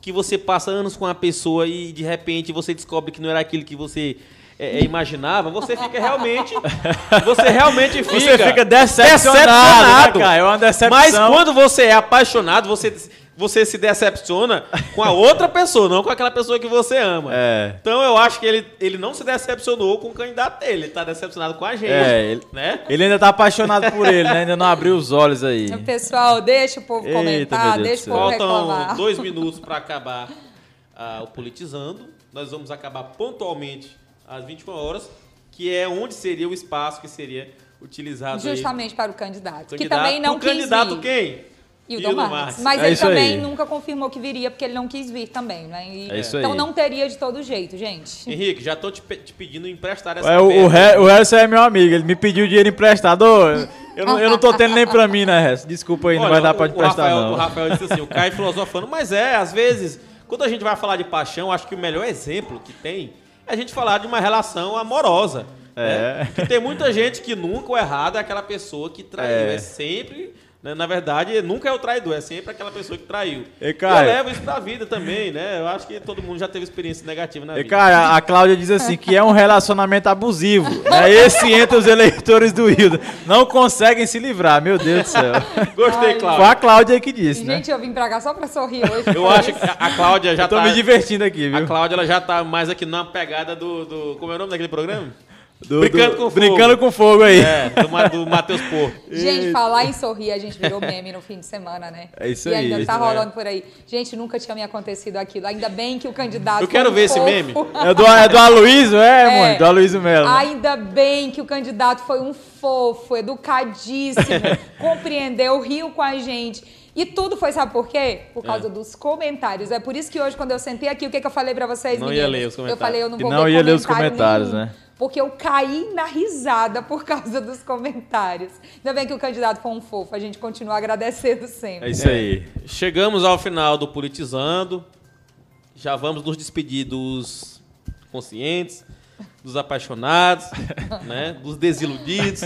que você passa anos com a pessoa e de repente você descobre que não era aquilo que você é, é, imaginava, você fica realmente. [LAUGHS] Você realmente fica. Você fica decepcionado, decepcionado. né, Caio? É uma decepção. Mas quando você é apaixonado, você, você se decepciona com a outra pessoa, não com aquela pessoa que você ama. É. Então eu acho que ele, ele não se decepcionou com o candidato dele, ele tá decepcionado com a gente. É, ele- né? Ele ainda tá apaixonado por ele, né? Ainda não abriu os olhos aí. Pessoal, deixa o povo Eita, comentar, deixa o povo céu. reclamar. Faltam dois [LAUGHS] minutos para acabar ah, o Politizando. Nós vamos acabar pontualmente às 21 horas, que é onde seria o espaço que seria utilizado aí. Justamente para o candidato, que Candidato- também não o quis candidato vir. quem? E o Dom Marques. Marques. Mas É ele também aí. nunca confirmou que viria, porque ele não quis vir também, né? E- É isso então aí. não teria de todo jeito, gente. Henrique, já tô te, pe- te pedindo emprestar essa É, o, o, Harrison é meu amigo, ele me pediu dinheiro emprestado. Eu não, eu não tô tendo nem pra mim, né, Harrison? Desculpa aí, não Olha, vai dar pra o- te o emprestar, Rafael, não. O Rafael disse assim, o Caio filosofando, mas é, às vezes, quando a gente vai falar de paixão, acho que o melhor exemplo que tem é a gente falar de uma relação amorosa. É. né? Que tem muita gente que nunca o errado é aquela pessoa que traiu. É. É, sempre, né, na verdade, nunca é o traidor, é sempre aquela pessoa que traiu. E, Caio? eu levo isso pra vida também, né? Eu acho que todo mundo já teve experiência negativa na E, vida. cara, a Cláudia diz assim que é um relacionamento abusivo. Né? Esse entre os eleitores do Hilda. Não conseguem se livrar, meu Deus do céu. Gostei, Ai, Foi a Cláudia. Cláudia aí que disse, né? Gente, eu vim pra cá só pra sorrir hoje. Eu acho que a a Cláudia já Eu tô tá... me divertindo aqui, A viu? Cláudia ela já tá mais aqui na pegada do, do... Como é o nome daquele programa? Do- Brincando do- com Fogo. Brincando com fogo aí. É, do, do Matheus Porto. [LAUGHS] Gente, falar em sorrir, a gente virou meme no fim de semana, né? É isso e aí, ainda isso tá é. rolando por aí. Gente, nunca tinha me acontecido aquilo. Ainda bem que o candidato. Eu quero foi um ver esse fofo. meme. [LAUGHS] É do, é do Aloysio, é, É. mano? Do Aloysio Melo. Ainda bem que o candidato foi um fofo, educadíssimo, [LAUGHS] compreendeu, riu com a gente. E tudo foi, sabe por quê? Por causa dos comentários. É por isso que hoje, quando eu sentei aqui, o que, que eu falei pra vocês, Não ia meninos? ler os comentários. Eu falei, eu não vou não ver ia ler os comentário comentários, nenhum, né? Porque eu caí na risada por causa dos comentários. Ainda bem que o candidato foi um fofo. A gente continua agradecendo sempre. É isso aí. Chegamos ao final do Politizando. Já vamos nos despedir dos conscientes, dos apaixonados, [LAUGHS] né? dos desiludidos.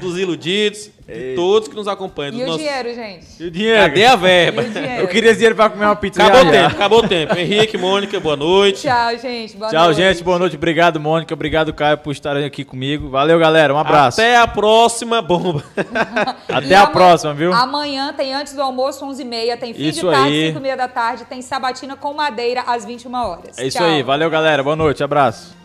dos iludidos, de todos que nos acompanham. E o nossos- dinheiro, gente? E o dinheiro? Cadê a verba? Eu queria dinheiro pra comer uma pizza. Acabou o tempo, acabou o tempo. Henrique, Mônica, boa noite. Tchau, gente. Boa Tchau, noite. gente. Boa noite. Obrigado, Mônica. Obrigado, Caio, por estarem aqui comigo. Valeu, galera. Um abraço. Até, Até a próxima bomba. [LAUGHS] E a próxima, viu? Amanhã tem antes do almoço, 11h30. Tem fim Isso de tarde, aí. 5h30 da tarde. Tem sabatina com madeira às 21 horas. É isso Tchau. aí. Valeu, galera. Boa noite. Abraço.